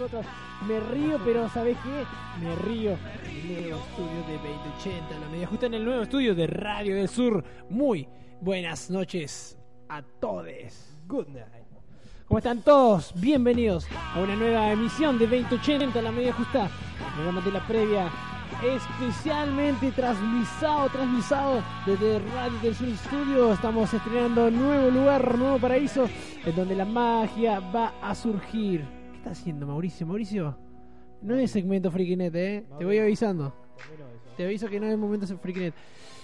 Nosotros. Me río, pero ¿sabés qué? Me río nuevo estudio de 2080, la media justa en el nuevo estudio de Radio del Sur. Muy buenas noches a todos. Good night. ¿Cómo están todos? Bienvenidos a una nueva emisión de 2080, la media justa. Programa de la previa especialmente transmisado, transmisado desde Radio del Sur Studio. Estamos estrenando nuevo lugar, nuevo paraíso, en donde la magia va a surgir. ¿Qué está haciendo Mauricio? Mauricio, no es segmento Freakinet, ¿eh? Te voy avisando. Te aviso que no es momento de Freakinet.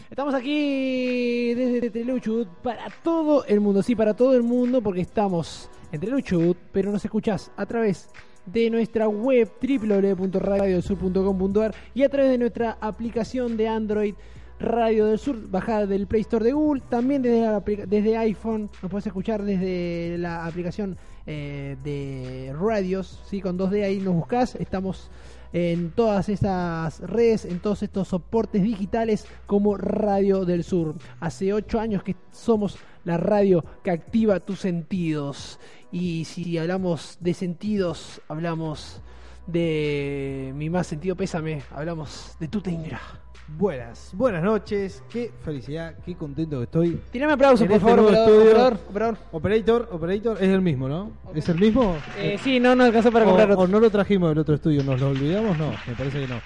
Estamos aquí desde Teleluchud para todo el mundo, sí, para todo el mundo, porque estamos en Teleluchud, pero nos escuchás a través de nuestra web www.radiodelsur.com.ar y a través de nuestra aplicación de Android Radio del Sur, bajada del Play Store de Google, también desde, la desde iPhone, nos puedes escuchar desde la aplicación eh, de radios, ¿sí? con 2D ahí nos buscas, estamos en todas estas redes, en todos estos soportes digitales como Radio del Sur. Hace 8 años que somos la radio que activa tus sentidos. Y si hablamos de sentidos, hablamos de mi más sentido pésame, hablamos de tu tengra. Buenas, buenas noches, qué felicidad, qué contento que estoy. Tirame aplausos, por este favor, operador, operador, operador. Operator, Operator, es el mismo, ¿no? ¿Es el mismo? Eh, sí, no, no alcanzó para o, comprar o otro. no lo trajimos del otro estudio, ¿nos lo olvidamos? No, me parece que no.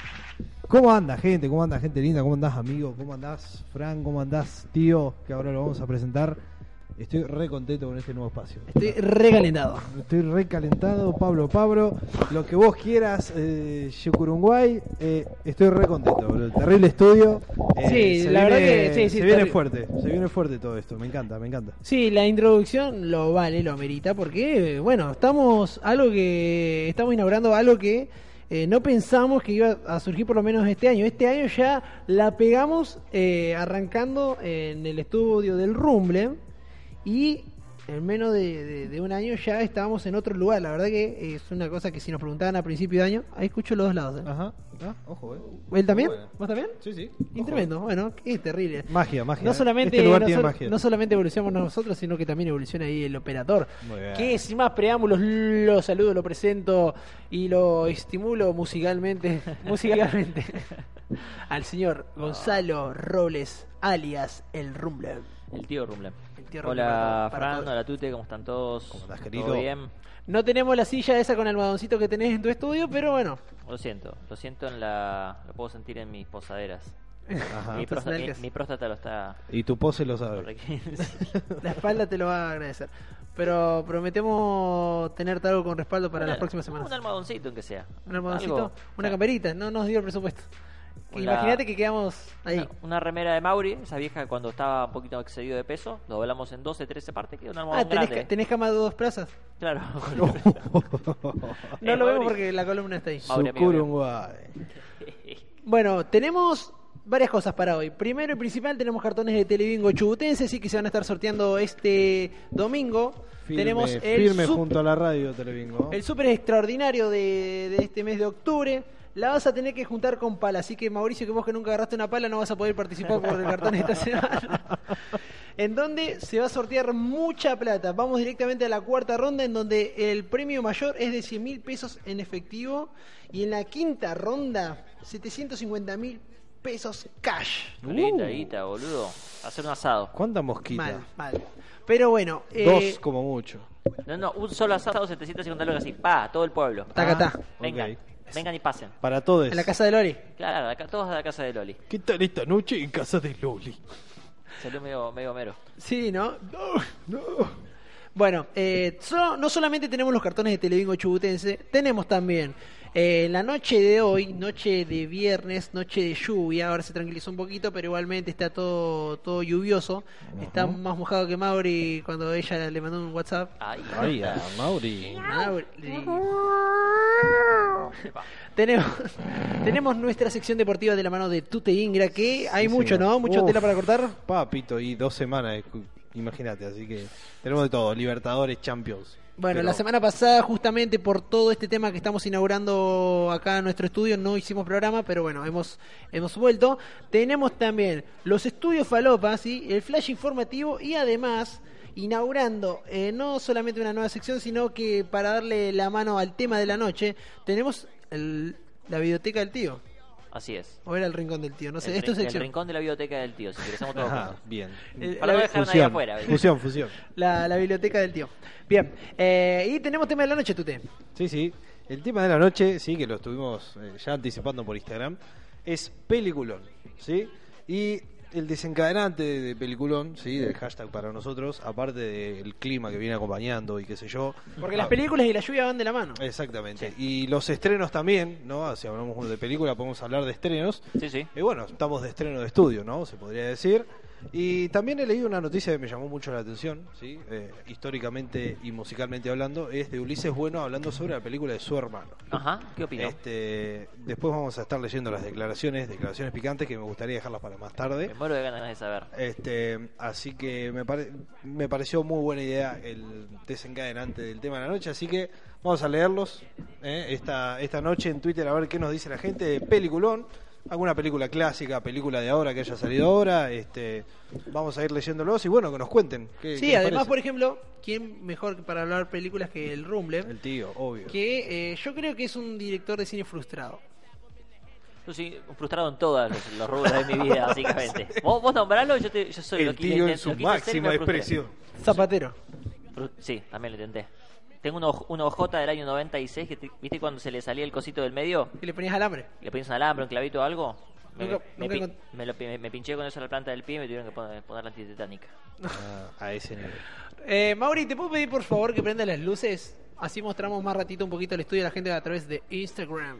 ¿Cómo anda, gente? ¿Cómo anda, gente linda? ¿Cómo andás, amigo? ¿Cómo andás, Fran? ¿Cómo andás, tío? Que ahora lo vamos a presentar. Estoy re contento con este nuevo espacio. Estoy recalentado. Estoy recalentado, Pablo Pablo. Lo que vos quieras, eh, Yucurunguay. Eh, estoy re contento, boludo. Terrible estudio. Eh, Sí, la verdad que sí, sí, Se viene fuerte, se viene fuerte todo esto. Me encanta, me encanta. Sí, la introducción lo vale, lo amerita, porque, bueno, estamos algo que estamos inaugurando algo que eh, no pensamos que iba a surgir por lo menos este año. Este año ya la pegamos eh, arrancando en el estudio del Rumble y en menos de, de- de un año ya estábamos en otro lugar. La verdad que es una cosa que si nos preguntaban a principio de año, ahí escucho los dos lados. ¿eh? Ajá. Ah, ojo, eh. ¿Él también? Buena. ¿Vos también? Sí, sí. Y tremendo, bueno, es terrible. Magia, magia. No eh. solamente, Este lugar no, tiene magia. no solamente evolucionamos nosotros, sino que también evoluciona ahí el operador. Muy bien. Que sin más preámbulos, lo saludo, lo presento y lo estimulo musicalmente, musicalmente al señor Gonzalo Robles, alias El Rumble. El tío Rumble. El hola para- para Fran, todos. hola Tute, ¿cómo están todos? ¿Cómo estás, ¿Todo querido? bien? No tenemos la silla esa con almohadoncito que tenés en tu estudio, pero bueno. Lo siento, lo siento en la... Lo puedo sentir en mis posaderas. Ajá. Mi, próstata, mi, próstata lo está... Y tu pose lo sabe. La espalda te lo va a agradecer. Pero prometemos tenerte algo con respaldo para Una- las próximas semanas. Un almohadoncito, aunque sea. Un almohadoncito, Algo. una camperita, no nos dio el presupuesto. Una- Imagínate que quedamos ahí. Una, una remera de Mauri, esa vieja cuando estaba un poquito excedido de peso, lo doblamos en 12, 13 partes, queda un Ah, ¿tenés, grande. tenés cama de dos plazas. Claro. No Eh, lo vemos porque la columna está ahí. Mauri, amigo. Bueno, tenemos varias cosas para hoy. Primero y principal tenemos cartones de Telebingo Chubutense, sí que se van a estar sorteando este domingo. Firme, tenemos el, firme junto a la radio, Televingo. el súper extraordinario de, de este mes de octubre. La vas a tener que juntar con pala, así que Mauricio, que vos que nunca agarraste una pala, no vas a poder participar por el cartón esta semana. en donde se va a sortear mucha plata. Vamos directamente a la cuarta ronda, en donde el premio mayor es de 100 mil pesos en efectivo. Y en la quinta ronda, 750 mil pesos cash. Linda guita, boludo. Hacer un asado. ¿Cuánta mosquita? Mal, mal. Pero bueno, eh, Dos como mucho. No, no, un solo asado, 750 lucas así. Pa, todo el pueblo. taca, ta. Vengan, ok. Vengan y pasen. Para todos. En la casa de Lori. Claro, acá, todos a la casa de Loli. ¿Qué tal esta noche en casa de Loli? Salió medio, medio mero. Sí, ¿no? Bueno, eh, so- no solamente tenemos los cartones de Televingo Chubutense, tenemos también Eh, la noche de hoy, noche de viernes, noche de lluvia, ahora se tranquilizó un poquito, pero igualmente está todo, todo lluvioso. Está más mojado que Mauri cuando ella le mandó un WhatsApp. Ay, Ay, a Mauri. Mauri. Tenemos, tenemos nuestra sección deportiva de la mano de Tute Ingra, que hay Sí, mucho, señor. ¿no? Mucho Uf. tela para cortar. Papito, y dos semanas, imagínate, así que tenemos de todo, Libertadores, Champions. Bueno, Pero- la semana pasada, justamente por todo este tema que estamos inaugurando acá en nuestro estudio, no hicimos programa, pero bueno, hemos, hemos vuelto. Tenemos también los estudios Falopa, ¿sí? el flash informativo y además inaugurando eh, no solamente una nueva sección, sino que para darle la mano al tema de la noche, tenemos el- la biblioteca del tío. Así es. O era el rincón del tío, no sé, el, es el rincón de la biblioteca del tío, si queremos todos Ajá, juntos. bien. Para no dejar Fusión, afuera. fusión, fusión. La, la biblioteca del tío. Bien, eh, y tenemos tema de la noche, Tute. Sí, sí. El tema de la noche, sí, que lo estuvimos eh, ya anticipando por Instagram, es peliculón, ¿sí? Y el desencadenante de, de peliculón, ¿sí? Del hashtag para nosotros, aparte del clima que viene acompañando y qué sé yo. Porque las películas y la lluvia van de la mano. Exactamente. Y los estrenos también, ¿no? Si hablamos de película, podemos hablar de estrenos. Sí, sí. Y bueno, estamos de estreno de estudio, ¿no? Se podría decir. Y también he leído una noticia que me llamó mucho la atención, ¿sí? Eh, históricamente y musicalmente hablando, es de Ulises Bueno hablando sobre la película de su hermano. Ajá, ¿qué opinó? Este, después vamos a estar leyendo las declaraciones, declaraciones picantes que me gustaría dejarlas para más tarde. Me muero de ganas de saber. Este, así que me, pare- me pareció muy buena idea el desencadenante del tema de la noche, así que vamos a leerlos ¿eh? esta, esta noche en Twitter a ver qué nos dice la gente de peliculón, alguna película clásica, película de ahora que haya salido ahora, este, vamos a ir leyéndolos y bueno, que nos cuenten. ¿qué- Sí, qué además, por ejemplo, ¿quién mejor que para hablar películas que el Rumble? El tío, obvio. Que eh, yo creo que es un director de cine frustrado. Yo soy frustrado en todos los, los rubros de mi vida, básicamente. Vos, vos nombralo, yo, te, yo soy lo El que tío intent- en su lo frustré. expresión. Zapatero. Fru- Sí, también lo intenté. Tengo un, oj- un OJ del año 96, que te- ¿viste cuando se le salía el cosito del medio? Y le ponías alambre. ¿Le ponías un alambre, un clavito o algo? Me, Nunca- me nunca me lo pi- me- me pinché con eso en la planta del pie y me tuvieron que poner, poner la antitetánica. Ah, a ese nivel. Eh, Mauri, ¿te puedo pedir por favor que prendas las luces? Así mostramos más ratito un poquito el estudio a la gente a través de Instagram.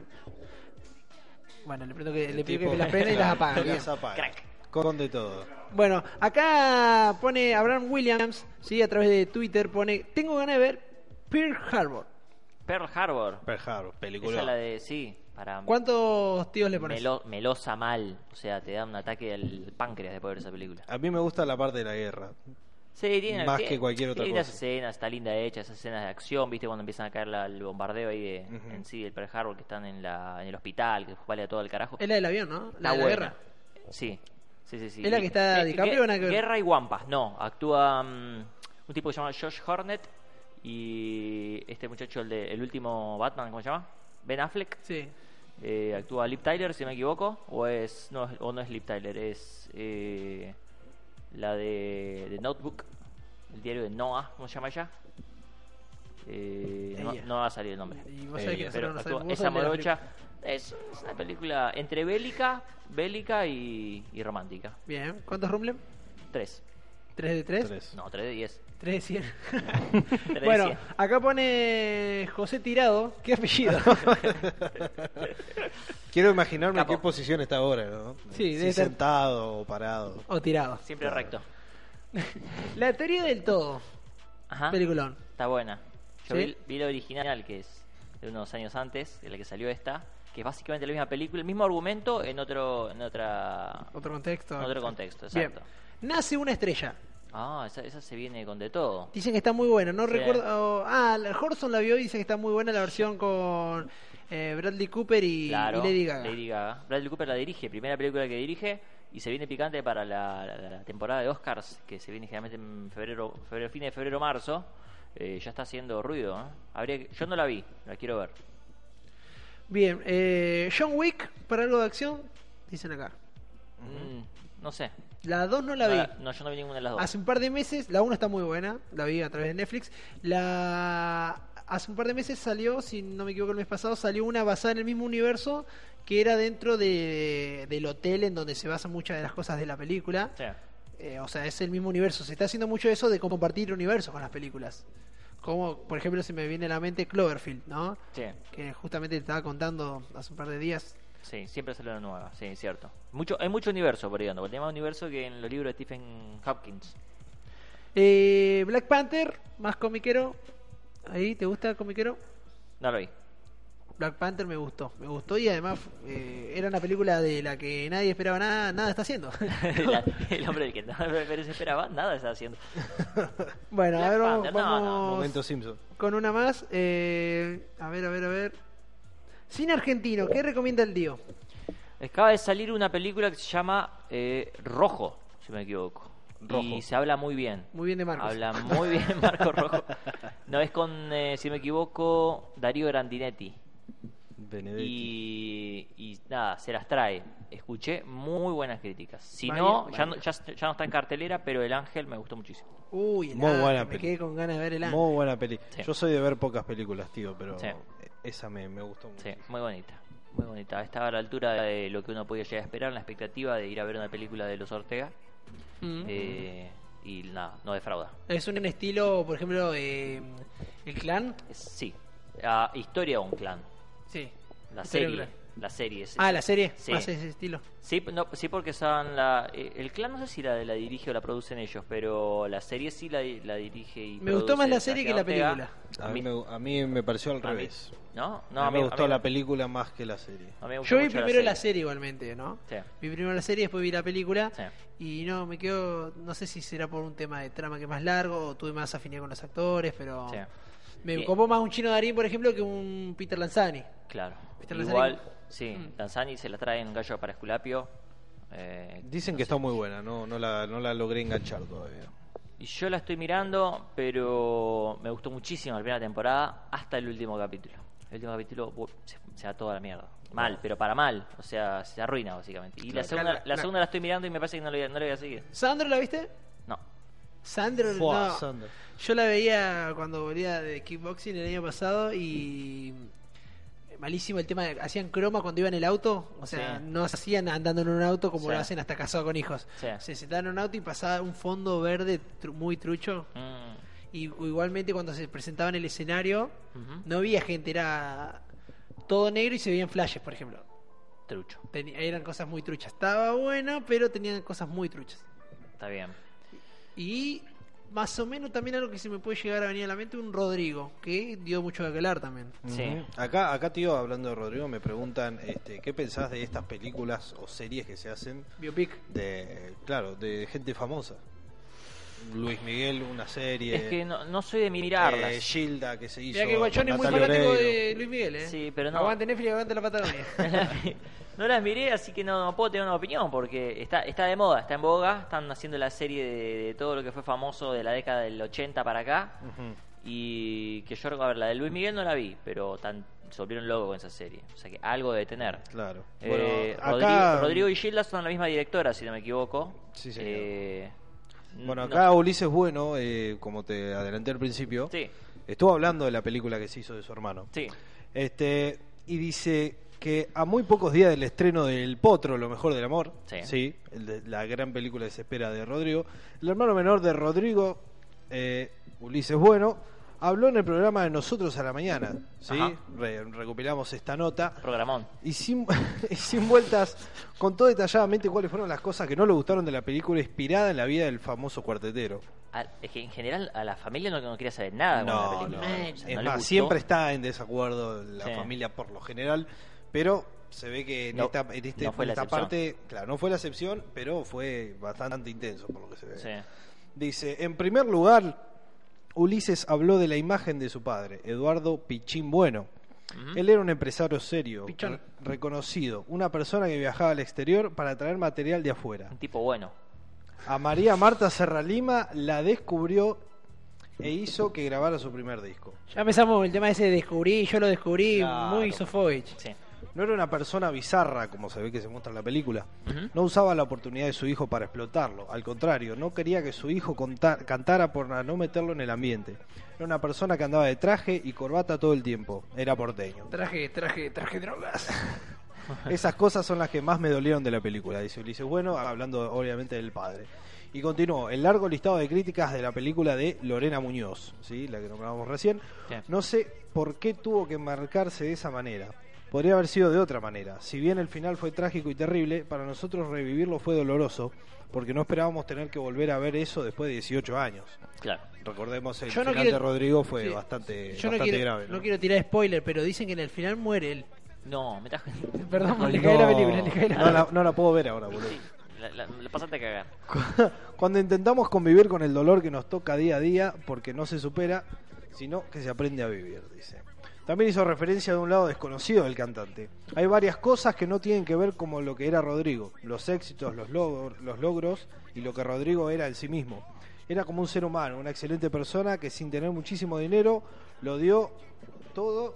Bueno, le, prendo que, le pido que Tipo- las prenda y las apague. bien. Las apaga. Crack. Con de todo. Bueno, acá pone Abraham Williams, sí, a través de Twitter, pone, tengo ganas de ver Pearl Harbor. Pearl Harbor. Pearl Harbor, película. Esa es la de, sí, para ¿Cuántos tíos le pones? melo- melosa mal. O sea, te da un ataque al páncreas después de ver esa película. A mí me gusta la parte de la guerra. Sí, tiene, Más tiene- que cualquier otra cosa. escenas, está linda hecha, esas escenas de acción, viste cuando empiezan a caer la- el bombardeo ahí de, Ujú. en sí del Pearl Harbor que están en, la, en el hospital, que vale a todo el carajo. Es la del avión, ¿no? La Está de la guerra. Sí, sí, sí. sí. ¿Es la que está Eh, DiCaprio gue- o nada que ver? Guerra y Wampas, no. Actúa mm, un tipo que se llama Josh Hornet y este muchacho, el, de, el último Batman, ¿cómo se llama? Ben Affleck. Sí. Eh, actúa Lip Tyler, si no me equivoco, o es no, es- o no es Lip Tyler, es eh, la de, de Notebook, el diario de Noah, ¿cómo se llama ella? Eh, no, no va a salir el nombre. Y vos Eh, sabés Pero nosotros no actúa- sabemos. vos esa morocha es, es una película entre bélica, bélica y, y romántica. Bien, ¿cuántos Rumble? Tres. ¿3 de 3? Tres. No, tres de diez. 3 de 100. Tres de bueno, cien. acá pone José Tirado. ¿Qué apellido? Quiero imaginarme en Capo. qué posición está ahora, ¿no? Sí, si debe estar- sentado o parado. o Tirado. Siempre Claro. recto. La teoría del todo. Ajá. Peliculón. Está buena. Yo ¿Sí? vi, vi la original, que es de unos años antes, de la que salió esta, que es básicamente la misma película, el mismo argumento en otro en otra Otro contexto. en otro contexto, Bien. exacto. Nace una estrella. Ah, esa, esa se viene con de todo. Dicen que está muy buena. No Sí. recuerdo. Ah, Horson la vio y dice que está muy buena la versión con eh, Bradley Cooper y, Claro, y Lady Gaga. Lady Gaga. Bradley Cooper la dirige, primera película que dirige, y se viene picante para la, la- la temporada de Oscars, que se viene generalmente en febrero, febrero fines de febrero, marzo. Eh, ya está haciendo ruido. ¿no? Habría que- yo no la vi, la quiero ver. Bien, eh, John Wick para algo de acción. Dicen acá. Mm, no sé. La 2 no la no, vi. no, yo no vi ninguna de las dos. Hace un par de meses, la 1 está muy buena, la vi a través de Netflix. La hace un par de meses salió, si no me equivoco el mes pasado, salió una basada en el mismo universo que era dentro de, del hotel en donde se basan muchas de las cosas de la película. Sí. Eh, o sea, es el mismo universo. Se está haciendo mucho eso de compartir universos con las películas. Como, por ejemplo, se me viene a la mente Cloverfield, ¿no? Sí, Que justamente te estaba contando hace un par de días. Sí, siempre sale una nueva, sí, cierto. Mucho, hay mucho universo por ahí ando, porque hay más universo que en los libros de Stephen Hopkins. Eh, Black Panther, más comiquero. Ahí, ¿te gusta comiquero? No lo vi. Black Panther me gustó, me gustó y además eh, era una película de la que nadie esperaba nada, nada está haciendo. La- el hombre del que pero se esperaba, nada está haciendo. bueno, a ver, vamos, Panther, no, no, Momento Simpson. con una más. Eh, a ver, a ver, a ver. Cine argentino, ¿qué recomienda el tío? Acaba de salir una película que se llama eh, Rojo, si me equivoco. Rojo. Y se habla muy bien. Muy bien de Marcos. Habla muy bien Marco Rojo. No, es con, eh, si me equivoco, Darío Grandinetti. Benedetti. Y, y nada, se las trae. Escuché muy buenas críticas. Si no, ya no, ya, ya no está en cartelera, pero El Ángel me gustó muchísimo. Uy, el Muy Ángel, buena me peli. quedé con ganas de ver el ángel. Muy buena peli. Sí. Yo soy de ver pocas películas, tío, pero Sí. esa me, me gustó mucho. Sí, muy bonita. Muy bonita. Estaba a la altura de lo que uno podía llegar a esperar, la expectativa de ir a ver una película de los Ortega. Mm. Eh, y nada, no defrauda. Es un estilo, por ejemplo, eh, el clan. Sí, Ah, historia de un clan. Sí. La serie. clan. La serie. Ah, la serie, Sí. más ese estilo. Sí, no, sí, porque son la, eh, el clan no sé si la, la dirige o la producen ellos, pero la serie sí la, la dirige y Me gustó más la serie que la película. A mí, me, a mí me pareció al a mí- revés. ¿No? No, a mí me gustó la mí- película más que la serie. a mí me gustó Yo vi primero la serie igualmente, ¿no? Sí. Vi primero la serie, después vi la película. Sí. Y no, me quedo, no sé si será por un tema de trama que es más largo o tuve más afinidad con los actores, pero Sí. me Bien. copó más un chino Darín, por ejemplo, que un Peter Lanzani. Claro. ¿Viste la Igual, serie? sí, Mm. Lanzani se la trae en un gallo para Esculapio. eh, Dicen no que sé. está muy buena, no, no, la, no la logré enganchar todavía. Y yo la estoy mirando, pero me gustó muchísimo la primera temporada hasta el último capítulo. El último capítulo se, se va toda la mierda. Mal, pero para mal. O sea, se arruina básicamente. Y la segunda, claro, la claro. segunda la estoy mirando y me parece que no le voy a seguir. ¿Sandro la viste? No. Sandro, Fua, no. Sandro. Yo la veía cuando volvía de kickboxing el año pasado y malísimo el tema de hacían croma cuando iban en el auto, o sea, Sí. no hacían andando en un auto como Sí. lo hacen hasta casado con hijos. Sí. Se sentaban en un auto y pasaba un fondo verde tru- muy trucho Mm, y igualmente cuando se presentaban en el escenario no había gente, era todo negro y se veían flashes, por ejemplo. Trucho. Eran cosas muy truchas. Estaba bueno, pero tenían cosas muy truchas. Está bien. Y más o menos también algo que se me puede llegar a venir a la mente, un Rodrigo, que dio mucho de hablar también. Sí. Acá, acá, tío, hablando de Rodrigo, me preguntan este, qué pensás de estas películas o series que se hacen Biopic. de, claro, de gente famosa. Luis Miguel, una serie. Es que no, no soy de mirarlas. eh, Gilda, que se hizo. Mira que Guachón es muy fanático de Luis Miguel, ¿eh? Sí, pero no. Aguante Netflix, aguante la Patagonia. no las miré, así que no, no puedo tener una opinión porque está, está de moda, está en boga. Están haciendo la serie de, de todo lo que fue famoso de la década del 80 para acá. Y que yo, a ver, la de Luis Miguel no la vi, pero tan, se volvieron locos con esa serie. O sea que algo debe tener. Claro. Eh, Bueno, Rodrigo, acá, Rodrigo y Gilda son la misma directora, si no me equivoco. Sí, señor. Eh, bueno, no- acá Ulises Bueno, eh, como te adelanté al principio, Sí, estuvo hablando de la película que se hizo de su hermano. sí. Este, y dice que a muy pocos días del estreno del Potro, Lo mejor del amor, Sí. el de- la gran película que se espera de Rodrigo, el hermano menor de Rodrigo, eh, Ulises Bueno, habló en el programa de Nosotros a la Mañana. ¿sí? Re- recopilamos esta nota. Programón. Y sin, y sin vueltas, contó detalladamente cuáles fueron las cosas que no le gustaron de la película inspirada en la vida del famoso cuartetero. A- es que en general a la familia no, no quería saber nada con la No, película. no. O sea, Es no más, siempre está en desacuerdo la Sí. familia por lo general, pero se ve que en No, esta, en este- no fue en la esta parte, claro, no fue la excepción, pero fue bastante intenso por lo que se ve. Sí. Dice, en primer lugar, Ulises habló de la imagen de su padre, Eduardo Pichín Bueno. Él era un empresario serio, re- reconocido, una persona que viajaba al exterior para traer material de afuera. Un tipo bueno. A María Marta Serralima la descubrió e hizo que grabara su primer disco. ya empezamos el tema ese de descubrí, yo lo descubrí Claro. muy Sofovich. Sí. No era una persona bizarra, como se ve que se muestra en la película. No usaba la oportunidad de su hijo para explotarlo. Al contrario, no quería que su hijo cantara por no meterlo en el ambiente. Era una persona que andaba de traje y corbata todo el tiempo. Era porteño. Traje, traje, traje drogas. Esas cosas son las que más me dolieron de la película, dice Ulises Bueno, hablando obviamente del padre. Y continuó el largo listado de críticas de la película de Lorena Muñoz, ¿sí? la que nombrábamos recién. Sí. No sé por qué tuvo que marcarse de esa manera. Podría haber sido de otra manera. Si bien el final fue trágico y terrible, para nosotros revivirlo fue doloroso, porque no esperábamos tener que volver a ver eso después de 18 años. Claro. Recordemos, el Yo no final quiero- de Rodrigo fue Sí. bastante, Yo no quiero, grave. no quiero tirar spoiler, pero dicen que en el final muere él. No, me estás... Perdón, le cae la película, le cae la no, la, no la puedo ver ahora, boludo. Sí, la, la- la pasaste a cagar. Cuando intentamos convivir con el dolor que nos toca día a día, porque no se supera, sino que se aprende a vivir, dice. También hizo referencia de un lado desconocido del cantante. Hay varias cosas que no tienen que ver como lo que era Rodrigo, los éxitos, los, logros, los logros y lo que Rodrigo era en sí mismo. Era como un ser humano, una excelente persona que sin tener muchísimo dinero lo dio todo.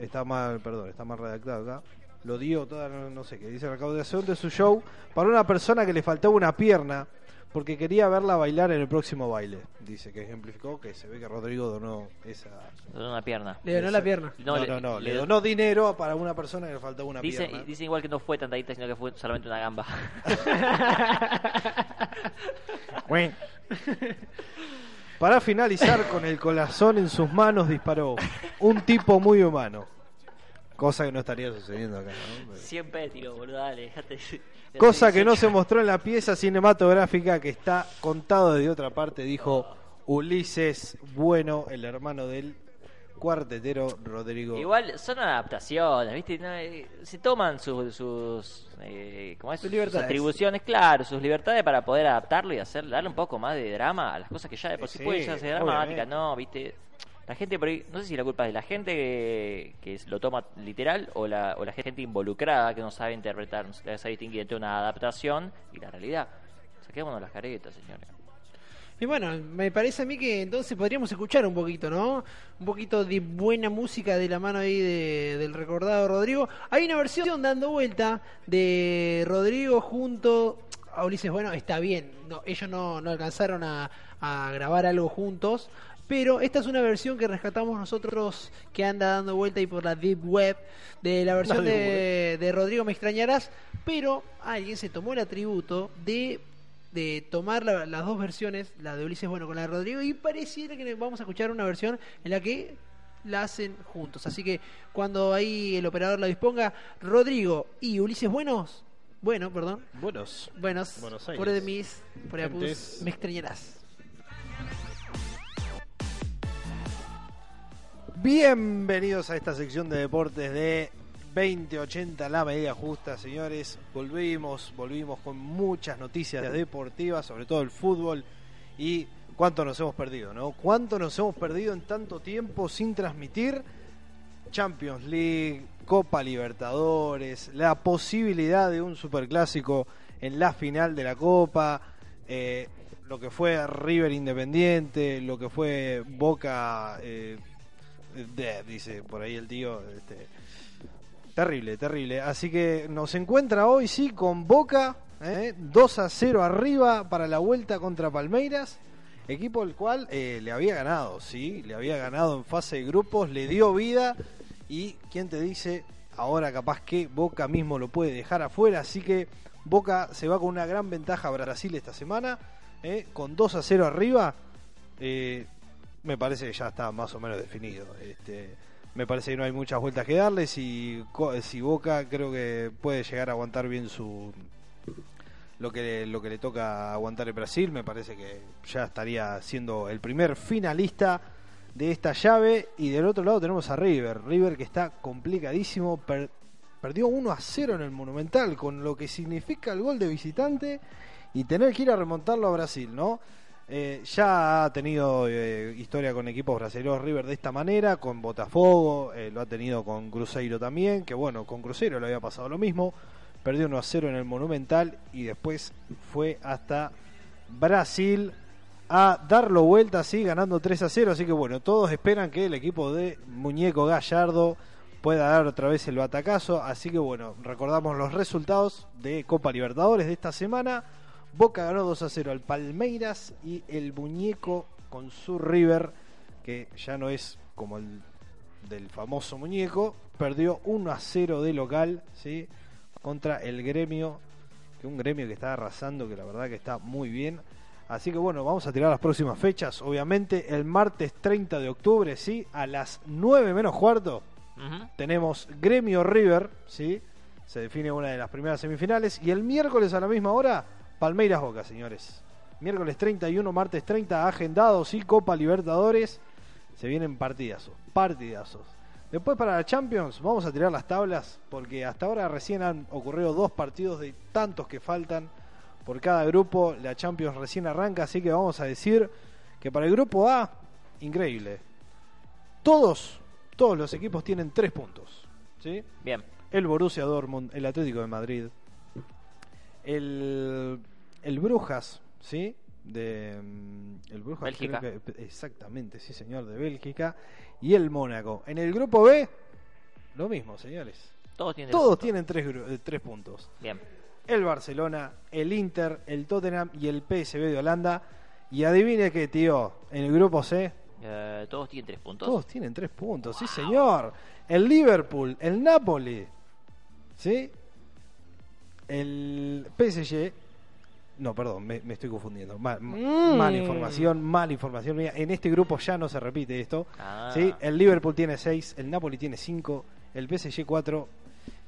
Está mal, perdón, está mal redactado acá. Lo dio toda, no, no sé qué, dice recaudación de su show para una persona que le faltaba una pierna porque quería verla bailar en el próximo baile. Dice que ejemplificó que se ve que Rodrigo donó esa. Donó una pierna. Le donó la pierna. No, no, le- no, le, le- donó dinero para una persona que le faltaba una Dice, pierna. dice igual que no fue tanta guita, sino que fue solamente una gamba. Bueno. Para finalizar, con el corazón en sus manos disparó un tipo muy humano. Cosa que no estaría sucediendo acá. ¿no? Pero- Siempre tiro, boludo, dale, dejate. de- Cosa que no 18. se mostró en la pieza cinematográfica que está contado desde otra parte, dijo Ulises Bueno, el hermano del cuartetero Rodrigo. Igual son adaptaciones, ¿viste? No, eh, se toman sus, sus, eh, ¿cómo es? Sus sus libertades. atribuciones, claro, sus libertades para poder adaptarlo y hacer, darle un poco más de drama a las cosas que ya de por sí, Sí, pueden llegar a ser dramáticas. ¿no? ¿Viste? La gente por ahí, no sé si la culpa es de la gente que, que lo toma literal o la, o la gente involucrada que no sabe interpretar, no sabe distinguir entre una adaptación y la realidad. Saquémonos las caretas, señores. Y bueno, me parece a mí que entonces podríamos escuchar un poquito, ¿no? Un poquito de buena música de la mano ahí de- del recordado Rodrigo. Hay una versión dando vuelta de Rodrigo junto a Ulises. Bueno, está bien, no, ellos no, no alcanzaron a, a grabar algo juntos. Pero esta es una versión que rescatamos nosotros que anda dando vuelta ahí por la Deep Web de la versión La de, de Rodrigo Me Extrañarás. Pero alguien se tomó el atributo de de tomar la- las dos versiones, la de Ulises Bueno con la de Rodrigo, y pareciera que vamos a escuchar una versión en la que la hacen juntos. Así que cuando ahí el operador la disponga, Rodrigo y Ulises Buenos, bueno, perdón, Buenos. buenos, Buenos Aires. por de mis, por Apus, Gentes. me extrañarás. Bienvenidos a esta sección de deportes de 2080, la medida justa, señores. Volvimos, volvimos con muchas noticias deportivas, sobre todo el fútbol y cuánto nos hemos perdido, ¿no? Cuánto nos hemos perdido en tanto tiempo sin transmitir Champions League, Copa Libertadores, la posibilidad de un superclásico en la final de la Copa, eh, lo que fue River Independiente, lo que fue Boca, eh, dice por ahí el tío. Este, terrible, terrible. Así que nos encuentra hoy, sí, con Boca, eh, 2 a 0 arriba para la vuelta contra Palmeiras. Equipo el cual eh, le había ganado, sí, le había ganado en fase de grupos, le dio vida y quién te dice, ahora capaz que Boca mismo lo puede dejar afuera, así que Boca se va con una gran ventaja a Brasil esta semana, eh, con 2 a 0 arriba, eh, me parece que ya está más o menos definido. Este, me parece que no hay muchas vueltas que darle, si, si Boca creo que puede llegar a aguantar bien su lo que lo que le toca aguantar en Brasil, me parece que ya estaría siendo el primer finalista de esta llave y del otro lado tenemos a River, River que está complicadísimo, per- perdió 1 a 0 en el Monumental con lo que significa el gol de visitante y tener que ir a remontarlo a Brasil, ¿no? Eh, ya ha tenido eh, historia con equipos brasileños River de esta manera, con Botafogo, eh, lo ha tenido con Cruzeiro también, que bueno, con Cruzeiro le había pasado lo mismo, perdió 1 a 0 en el Monumental y después fue hasta Brasil a darlo vuelta así, ganando 3 a 0, así que bueno, todos esperan que el equipo de Muñeco Gallardo pueda dar otra vez el batacazo, así que bueno, recordamos los resultados de Copa Libertadores de esta semana. Boca ganó 2 a 0 al Palmeiras y el muñeco con su River, que ya no es como el del famoso muñeco, perdió 1 a 0 de local, ¿sí? contra el gremio que un gremio que está arrasando, que la verdad que está muy bien. Así que bueno, vamos a tirar las próximas fechas. Obviamente el martes 30 de octubre, ¿sí? A las 9 menos cuarto tenemos Gremio River, ¿sí? Se define una de las primeras semifinales. Y el miércoles a la misma hora, Palmeiras Boca, señores. Miércoles 31, martes 30, agendados, sí, Copa Libertadores. Se vienen partidazos, partidazos. Después para la Champions, vamos a tirar las tablas, porque hasta ahora recién han ocurrido dos partidos de tantos que faltan por cada grupo. La Champions recién arranca, así que vamos a decir que para el grupo A, increíble. Todos, todos los equipos tienen tres puntos. ¿sí? Bien. El Borussia Dortmund, el Atlético de Madrid, el, el Brujas, ¿sí? De, mm, el Brujas, Bélgica. creo que- exactamente, sí señor, de Bélgica. Y el Mónaco. En el grupo B, lo mismo, señores. Todos tienen. Todos tienen tres, eh, tres puntos. Bien. El Barcelona, el Inter, el Tottenham y el PSV de Holanda. Y adivine qué, tío, en el grupo C, Eh, todos tienen tres puntos. todos tienen tres puntos, sí señor. El Liverpool, el Napoli, ¿sí? El PSG, no, perdón, me, me estoy confundiendo. Mal, Mm. mala información, mala información mía. En este grupo ya no se repite esto. Ah. ¿sí? El Liverpool tiene seis, el Napoli tiene cinco, el PSG cuatro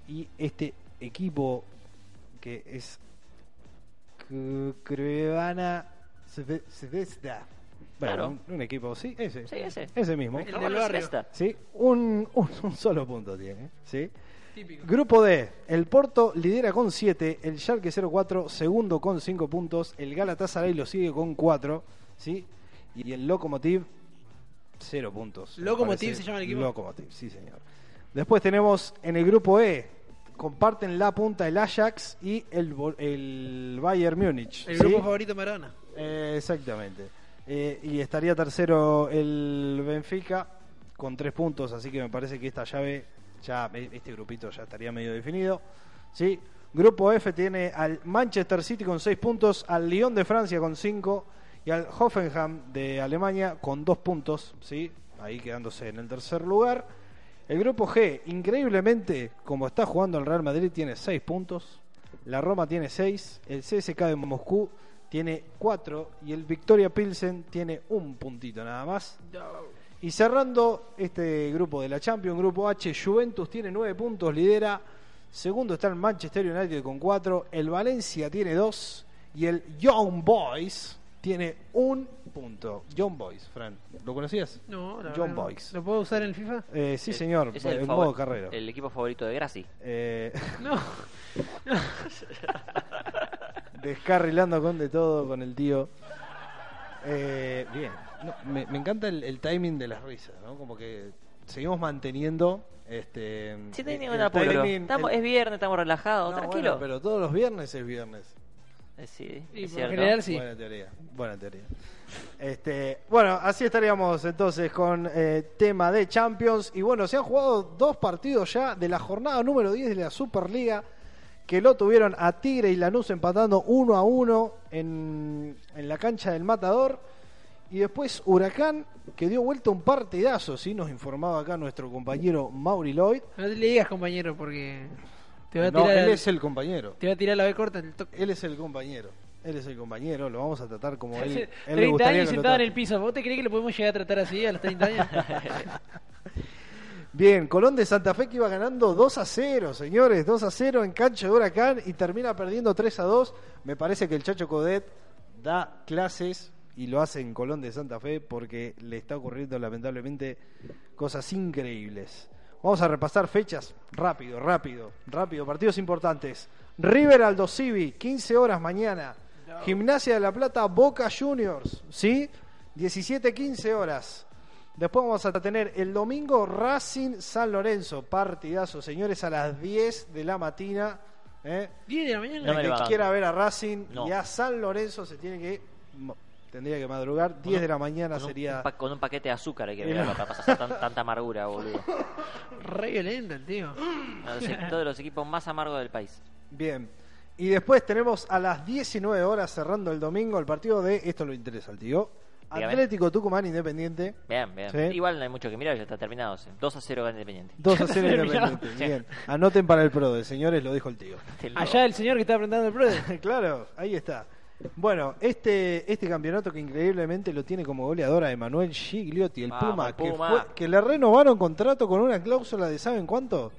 y este equipo que es Crevana Zvezda. Bueno, Claro. un, un equipo, sí, ese. Sí, ese. Ese mismo. El del barrio. Sí, un, un, un solo punto tiene. ¿sí? Típico. Grupo D, el Porto lidera con 7, el Schalke 04 segundo con 5 puntos, el Galatasaray lo sigue con 4, ¿sí? Y el Lokomotiv 0 puntos. ¿Lokomotiv se llama el equipo? Lokomotiv, sí señor. Después tenemos en el grupo E, comparten la punta el Ajax y el, el Bayern Múnich. El ¿sí? grupo favorito de Maradona. Eh, exactamente. Eh, y estaría tercero el Benfica con tres puntos, así que me parece que esta llave, ya este grupito ya estaría medio definido. ¿sí? Grupo F tiene al Manchester City con seis puntos, al Lyon de Francia con cinco y al Hoffenheim de Alemania con dos puntos, ¿sí? ahí quedándose en el tercer lugar. El grupo G, increíblemente, como está jugando el Real Madrid, tiene seis puntos. La Roma tiene 6, el CSK de Moscú tiene 4 y el Victoria Pilsen tiene un puntito nada más. Y cerrando este grupo de la Champions, grupo H, Juventus tiene 9 puntos, lidera. Segundo está el Manchester United con 4, el Valencia tiene 2 y el Young Boys tiene un punto. Young Boys, Fran, ¿lo conocías? No, la John verdad no. Boys. ¿Lo puedo usar en el FIFA? Eh, sí, Es- señor, es en el, modo favor- carrera. el equipo favorito de Graci. Eh, No. descarrilando con de todo con el tío. Eh, bien, No, me, me encanta el, el timing de las risas, ¿no? Como que seguimos manteniendo este. Sí, el- timing, Estamos- el- Es viernes, estamos relajados, No, tranquilo. bueno, pero todos los viernes es viernes. Eh, sí, es cierto. general sí. Buena teoría, buena teoría. Este, bueno, así estaríamos entonces con eh, tema de Champions. Y bueno, se han jugado dos partidos ya de la jornada número 10 de la Superliga. Que lo tuvieron a Tigre y Lanús empatando uno a uno en, en la cancha del Matador. Y después Huracán, que dio vuelta un partidazo, ¿sí? Nos informaba acá nuestro compañero Mauri Lloyd. No te le digas, compañero, porque te va a No, tirar, él es el compañero. te va a tirar la B corta en el toque. Él es el compañero. Él es el compañero. Lo vamos a tratar como él. él le 30 gustaría años sentado en el piso. ¿Vos te crees que lo podemos llegar a tratar así a los 30 años? Bien, Colón de Santa Fe que iba ganando 2 a 0, señores, 2 a 0 en cancha de Huracán y termina perdiendo 3 a 2. Me parece que el Chacho Codet da clases y lo hace en Colón de Santa Fe porque le está ocurriendo lamentablemente cosas increíbles. Vamos a repasar fechas rápido, rápido, rápido, partidos importantes. River Aldo Civi, 15 horas mañana. Gimnasia de la Plata, Boca Juniors, ¿sí? 17, 15 horas. Después vamos a tener el domingo Racing San Lorenzo, partidazo, señores, a las 10 de la mañana. ¿eh? 10 de la mañana. No el que quiera ver a Racing No. y a San Lorenzo se tiene que tendría que madrugar 10 de la mañana Con sería un pa- con un paquete de azúcar hay que verlo para pasar tan- tanta amargura, boludo. Re violento el tío. Uno de los- Todos de los equipos más amargos del país. bien y después tenemos a las 19 horas cerrando el domingo el partido de esto lo interesa al tío Dígame. Atlético Tucumán Independiente. Bien, bien. Sí. Igual no hay mucho que mirar, ya está terminado. sí. 2 a 0 gana Independiente. 2 a 0 Terminado. Independiente. Bien. Anoten para el PRODE, señores, lo dijo el tío. Allá el señor que está aprendiendo el PRODE. claro, ahí está. Bueno, este, este campeonato que increíblemente lo tiene como goleador a Emanuel Gigliotti, el Vamos, Puma, el que, Puma. fue- que le renovaron contrato con una cláusula de ¿saben cuánto?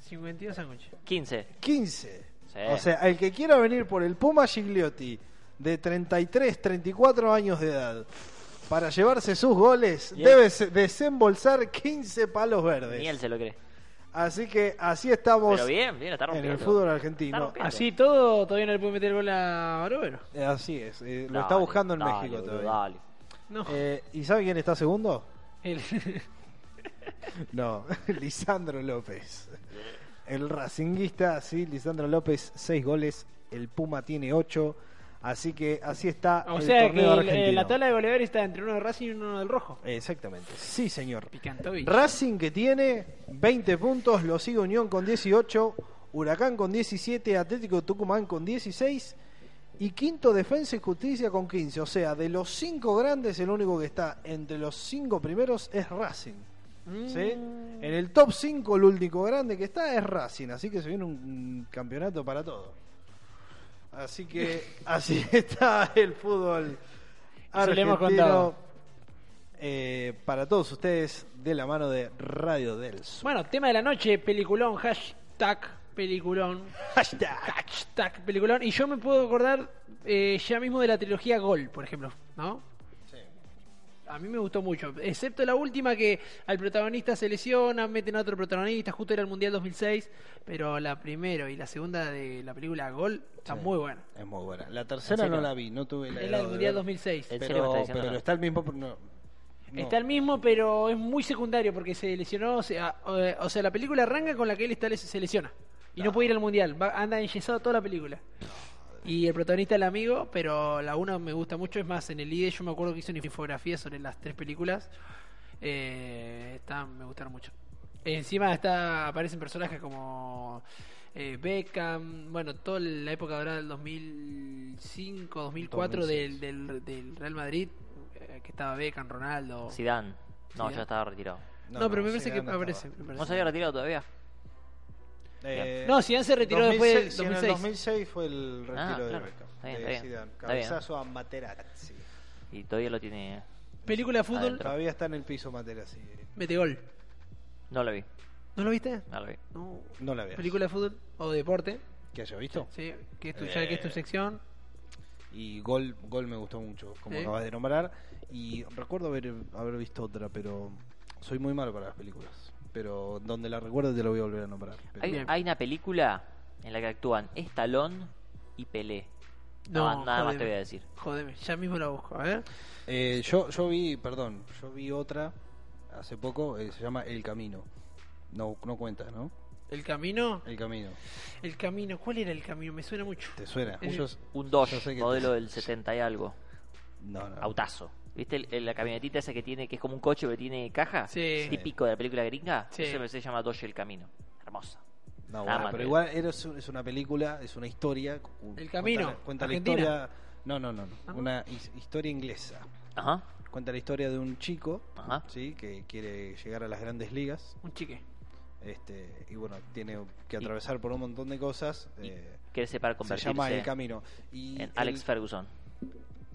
52 sándwiches. 15. 15. Sí. O sea, el que quiera venir por el Puma Gigliotti de 33, 34 años de edad para llevarse sus goles, debe se- desembolsar 15 palos verdes. Ni él se lo cree. Así que así estamos Pero bien, bien, está en rompiendo. el fútbol argentino. Así todo, todavía no le puede meter gol a Barovero. Eh, Así es, eh, lo Dale, está buscando en dale, México boludo, todavía. dale. No. Eh, ¿Y sabe quién está segundo? El- No, Lisandro López. El racinguista, sí, Lisandro López, 6 goles. El Puma tiene 8. Así que así está o el sea que torneo el- argentino. eh, la tabla de goleadores está entre uno de Racing y uno del Rojo. Exactamente, sí señor. Picantovich. Racing que tiene 20 puntos, lo sigue Unión con 18, Huracán con 17, Atlético Tucumán con 16 y quinto Defensa y Justicia con 15. O sea, de los cinco grandes, el único que está entre los cinco primeros es Racing. ¿sí? Mm. En el top 5 el único grande que está es Racing, así que se viene un, un campeonato para todo. Así que así está el fútbol argentino eh, para todos ustedes de la mano de Radio del Sur. Bueno, tema de la noche, peliculón, hashtag peliculón. Hashtag. Hashtag peliculón. Y yo me puedo acordar eh, ya mismo de la trilogía Gol, por ejemplo, ¿no? A mí me gustó mucho, excepto la última que al protagonista se lesiona, meten a otro protagonista, justo era el Mundial 2006, pero la primera y la segunda de la película Gol está Sí. muy buena. Es muy buena. La tercera no la vi, no tuve la Es la del Mundial ver. 2006. ¿En serio me Pero, está diciendo pero no? está el mismo. no, no. Está el mismo, pero es muy secundario porque se lesionó. O sea, o sea, la película arranca con la que él está, les- se lesiona y no puede ir al mundial. Va, anda enyesado toda la película. Y el protagonista es el amigo, pero la una me gusta mucho. Es más, en el IDE yo me acuerdo que hice una infografía sobre las tres películas. Eh, está- me gustaron mucho. Encima está aparecen personajes como eh, Beckham, bueno, toda la época dorada del 2005, 2004 2006. del, del, del Real Madrid, eh, que estaba Beckham, Ronaldo. Zidane. No, Zidane. ya estaba retirado. No, pero me parece Zidane que aparece. ¿No se había retirado todavía? Eh, No, Zidane se retiró después del sí, en el 2006. 2006 fue el retiro Ah, de claro. Beckham. Está bien, de está bien. Zidane. Está bien. Cabezazo a Materazzi. Y todavía lo tiene. Película de fútbol, Adentro. Todavía está en el piso Materazzi. mete gol. No lo vi. ¿No lo viste? No lo vi. No. No la veas. Película de fútbol o deporte, ¿Que haya visto? sí, que es tu, ya que es tu Eh, sección. Y Gol, Gol me gustó mucho, como Sí. acabas de nombrar. Y recuerdo haber, haber visto otra, pero soy muy malo para las películas. Pero donde la recuerdo te lo voy a volver a nombrar. Pero- Hay, una película en la que actúan Stallone y Pelé. No, No, nada más te voy a decir. Jodeme, ya mismo la busco, a ver. Eh, yo, yo vi, perdón, yo vi otra hace poco, eh, se llama El Camino. No, no cuenta, ¿no? El camino, El Camino. el camino, ¿cuál era el camino? Me suena mucho. ¿Te suena? Eh, Muchos- Un Dodge, modelo te- del 70 y algo. No, no. Autazo. ¿Viste el- el- la camionetita esa que tiene, que es como un coche pero tiene caja? Sí. Típico de la película gringa. Sí. Eso se llama Dodge el Camino. Hermosa. No, Nada bueno, más pero igual es una película, es una historia. El Camino, Cuenta, cuenta la historia. No, no, no. no. Ah. Una his- historia inglesa. Ajá. Cuenta la historia de un chico, Ajá. sí, que quiere llegar a las grandes ligas. Un chique. Este, y bueno, tiene que atravesar por un montón de cosas. Eh, quiere ser para se llama El Camino. Y en el- Alex Ferguson.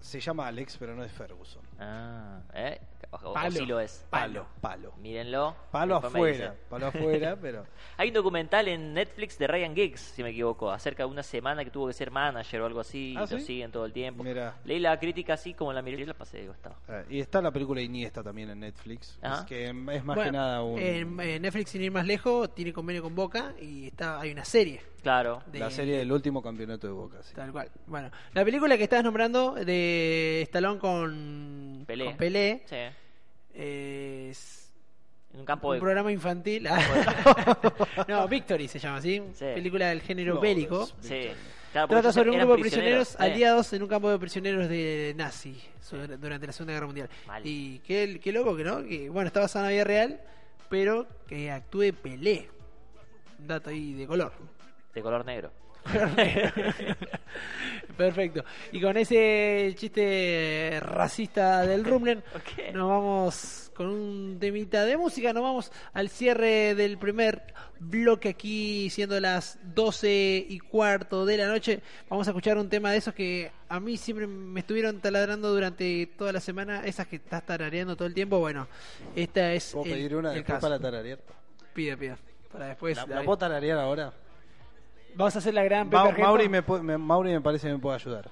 se llama Alex, pero no es Ferguson. Ah, ¿eh? O, o- o Palo. sí lo es. Palo, palo. Mírenlo. Palo afuera, palo afuera, pero Hay un documental en Netflix de Ryan Giggs, si me equivoco, acerca de una semana que tuvo que ser manager o algo así, ¿Ah, y lo siguen todo el tiempo. Mira. Leí la crítica así como la miré y la pasé de costado. Ah, y está la película Iniesta también en Netflix. Es que es más Bueno, que nada un, en, en Netflix, sin ir más lejos, tiene convenio con Boca y está hay una serie. Claro. de- la serie del último campeonato de Boca. sí. Tal cual. Bueno, la película que estabas nombrando de Stallone con Pelé. con Pelé Sí. es En un campo un de... programa infantil. no, Victory se llama así. Sí. Película del género No, bélico. Sí. Claro, Trata sobre un grupo de prisioneros aliados en un campo de prisioneros de nazi durante la Segunda Guerra Mundial. Mal. Y qué, qué loco que no, que bueno, está basado en la vida real, pero que actúe Pelé. Un dato ahí de color. De color negro. Perfecto. Y con ese chiste racista del Rumlen, nos vamos con un temita de música. Nos vamos al cierre del primer bloque aquí, siendo las 12 y cuarto de la noche. Vamos a escuchar un tema de esos que a mí siempre me estuvieron taladrando durante toda la semana. Esas que estás tarareando todo el tiempo. Bueno, esta es. ¿Puedo el- pedir una el después caso. para tararear? Pide, pide. Para después. ¿La, la puedo tararear ahora? Vamos a hacer la gran Ma- Argento. Mauri, me, pu- me- Mauri me parece que me puede ayudar.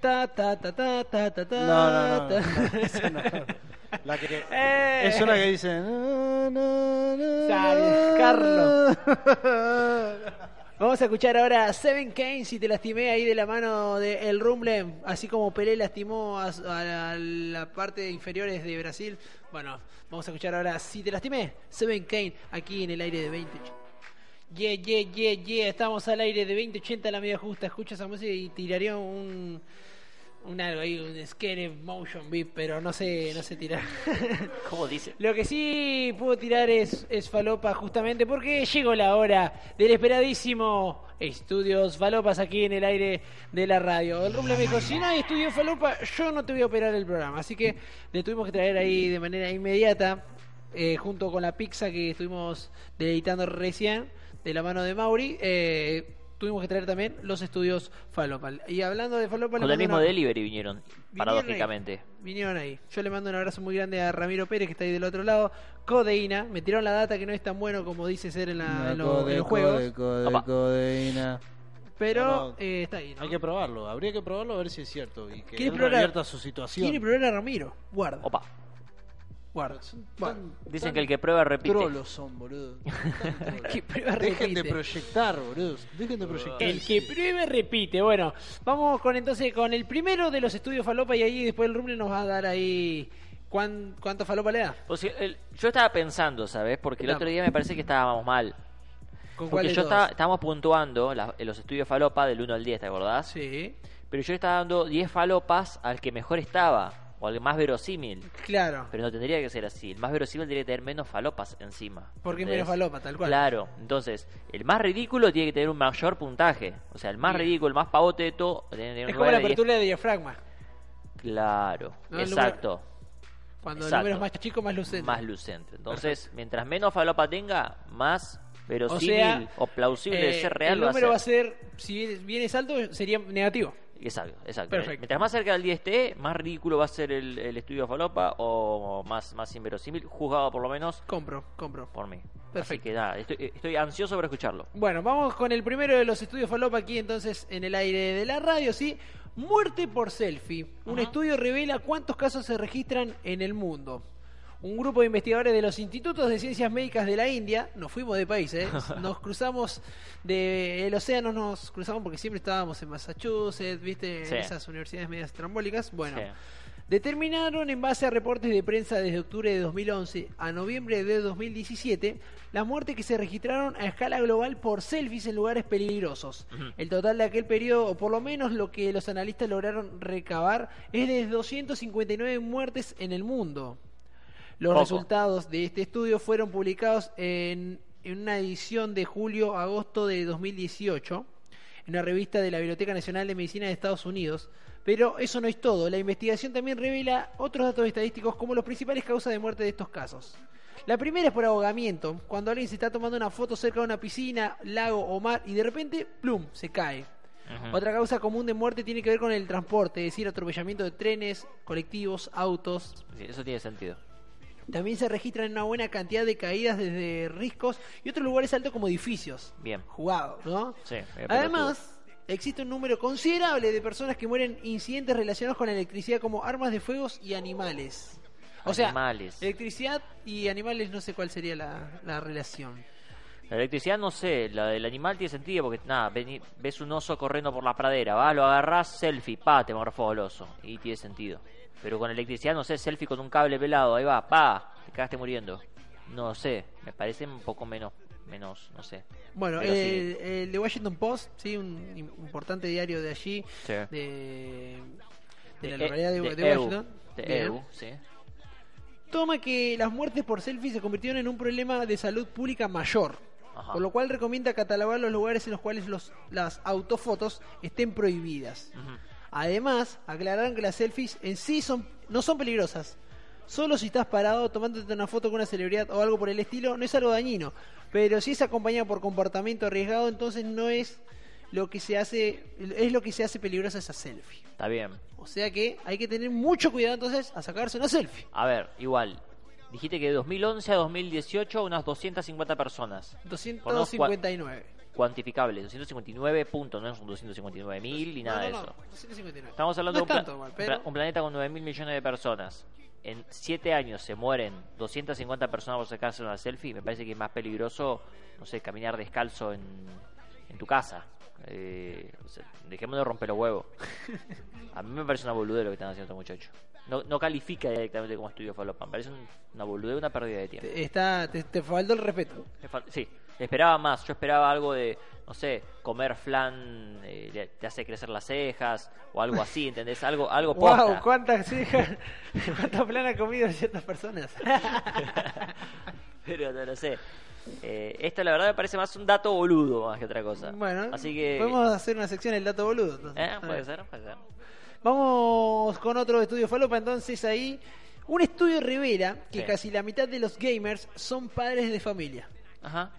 Ta, ta, ta, ta, ta, ta, ta, No, no, no, ta. no, esa no. La que, Eh. es una que dice... "Na, na, na, Dale, na". Vamos a escuchar ahora Seven Kane si te lastimé ahí de la mano de El Rumble, así como Pelé lastimó a, a la parte inferiores de Brasil. Bueno, vamos a escuchar ahora Si te lastimé, Seven Kane aquí en el aire de 20. Yeah, yeah, yeah, yeah, estamos al aire de 2080 la media justa. Escucho esa música y tiraría un un algo ahí, un scare motion beat, pero no sé, no sé tirar. ¿Cómo dice? Lo que sí puedo tirar es, es falopa justamente porque llegó la hora del esperadísimo Estudios Falopas aquí en el aire de la radio. El Rumble me dijo, si no hay Estudios Falopa, yo no te voy a operar el programa. Así que le tuvimos que traer ahí de manera inmediata, eh, junto con la pizza que estuvimos deleitando recién, de la mano de Mauri. eh, Tuvimos que traer también los estudios Falopa. Y hablando de Falopa, le Con el mismo una- delivery vinieron, Vinieron paradójicamente. ahí, vinieron ahí. Yo le mando un abrazo muy grande a Ramiro Pérez, que está ahí del otro lado. Codeína. Me tiraron la data que no es tan bueno como dice ser en, la- en lo- code- en los juegos. code- code- Opa. codeína. Pero No, no. eh, está ahí. ¿no? Hay que probarlo, habría que probarlo a ver si es cierto y que ¿Quiere él probar? revierta su situación. Quiere probar a Ramiro. Guarda. Opa. Guarda. Bueno. Dicen que el que prueba repite. Trolos son, boludo. Tan trolos. Que prueba, Dejen de repite. proyectar, boludo. Dejen de proyectar. El que pruebe repite. Bueno, vamos con entonces con el primero de los estudios Falopa y ahí después el Rumble nos va a dar ahí cuán- cuánto Falopa le da. O sea, el- yo estaba pensando, ¿sabes? Porque el otro día me parece que estábamos mal. ¿Con cuál Porque de yo todos? estaba, estábamos puntuando la- en los estudios falopa del 1 al 10, ¿te acordás? Sí, Pero yo le estaba dando 10 falopas al que mejor estaba, o al más verosímil. claro. Pero no tendría que ser así. El más verosímil tendría que tener menos falopas encima. Porque ¿entendés? menos falopa, tal cual. Claro, entonces, el más ridículo tiene que tener un mayor puntaje. O sea, el más Bien. ridículo, el más pavote de todo, tiene que tener un Es como la 9 de 10. apertura de diafragma. Claro, No, el exacto. Cuando el Exacto. número es más chico, más lucente. Más lucente. Entonces, mientras menos falopa tenga, más verosímil sea, o, plausible de Eh, ser real el va a número ser. va a ser, si viene- viene es alto, sería negativo. Exacto, exacto. Perfecto. Mientras más cerca del 10 esté, más ridículo va a ser el, el estudio de falopa o más, más inverosímil, juzgado por lo menos Compro, compro. por mí. Así Perfecto. que nada, estoy, estoy ansioso por escucharlo. Bueno, vamos con el primero de los estudios Falopa aquí entonces en el aire de la radio, ¿sí? Muerte por selfie. Un estudio revela cuántos casos se registran en el mundo. Un grupo de investigadores de los institutos de ciencias médicas de la India, nos fuimos de país, ¿eh? nos cruzamos del océano, nos cruzamos porque siempre estábamos en Massachusetts, ¿viste? Sí. Esas universidades medias trambólicas. Bueno, Sí. Determinaron en base a reportes de prensa desde octubre de 2011 a noviembre de 2017 las muertes que se registraron a escala global por selfies en lugares peligrosos. El total de aquel periodo, o por lo menos lo que los analistas lograron recabar, es de 259 muertes en el mundo. Los Poco. resultados de este estudio fueron publicados en, en una edición de julio-agosto de 2018 en una revista de la Biblioteca Nacional de Medicina de Estados Unidos. Pero eso no es todo. La investigación también revela otros datos estadísticos como las principales causas de muerte de estos casos. La primera es por ahogamiento, cuando alguien se está tomando una foto cerca de una piscina, lago o mar y de repente, plum, se cae. Otra causa común de muerte tiene que ver con el transporte, es decir, atropellamiento de trenes, colectivos, autos, Sí, Eso tiene sentido. También se registran una buena cantidad de caídas desde riscos y otros lugares altos como edificios. Bien. Jugado, ¿no? Sí, Además, existe un número considerable de personas que mueren en incidentes relacionados con la electricidad como armas de fuegos y animales. O sea, Animales. electricidad y animales no sé cuál sería la, la relación. La electricidad no sé, la del animal tiene sentido porque nada, ves un oso corriendo por la pradera, vas, lo agarrás, selfie, pa, te morfó el oso. Y tiene sentido. Pero con electricidad, no sé, selfie con un cable pelado, ahí va, pa, te cagaste muriendo. No sé, me parece un poco menos, menos, no sé. Bueno, sí. el, el The Washington Post, sí, un im- importante diario de allí, Sí. de, de la E- localidad de, de EU, Washington. de. EU, sí. toma que las muertes por selfie se convirtieron en un problema de salud pública mayor. Ajá. por lo cual recomienda catalogar los lugares en los cuales los, las autofotos estén prohibidas. Ujú. Además, aclararon que las selfies en sí son, no son peligrosas. Solo si estás parado tomándote una foto con una celebridad o algo por el estilo, no es algo dañino. Pero si es acompañado por comportamiento arriesgado, entonces no es lo que se hace, es lo que se hace peligrosa esa selfie. Está bien. O sea que hay que tener mucho cuidado entonces a sacarse una selfie. A ver, igual. Dijiste que de 2011 a 2018 unas 250 personas. 259. Cuantificables. 259 puntos. No son 259 mil ni nada No, de no, eso. 259. Estamos hablando No de un, es pla- igual, un pero- pla- un planeta con 9 mil millones de personas. En 7 años se mueren 250 personas por sacarse una selfie. Me parece que es más peligroso, no sé, caminar descalzo en, en tu casa. Eh, o sea, dejémonos de romper los huevos. A mí me parece una boludez lo que están haciendo estos muchachos. No, no califica directamente como estudio falopa. Me parece un- una boludez, una pérdida de tiempo. Te, está, te, te faltó el respeto. Sí, esperaba más. Yo esperaba algo de, no sé, comer flan eh, te hace crecer las cejas o algo así, ¿entendés? Algo, algo posta. Wow, cuántas cejas, cuántas planas han comido ciertas personas. Pero no lo sé. Eh, esto la verdad me parece más un dato boludo más que otra cosa. bueno, así que... podemos hacer una sección del dato boludo. entonces. Eh, puede ver. ser, puede ser. Vamos con otro estudio falopa, entonces ahí un estudio revela que Sí. casi la mitad de los gamers son padres de familia. Ajá.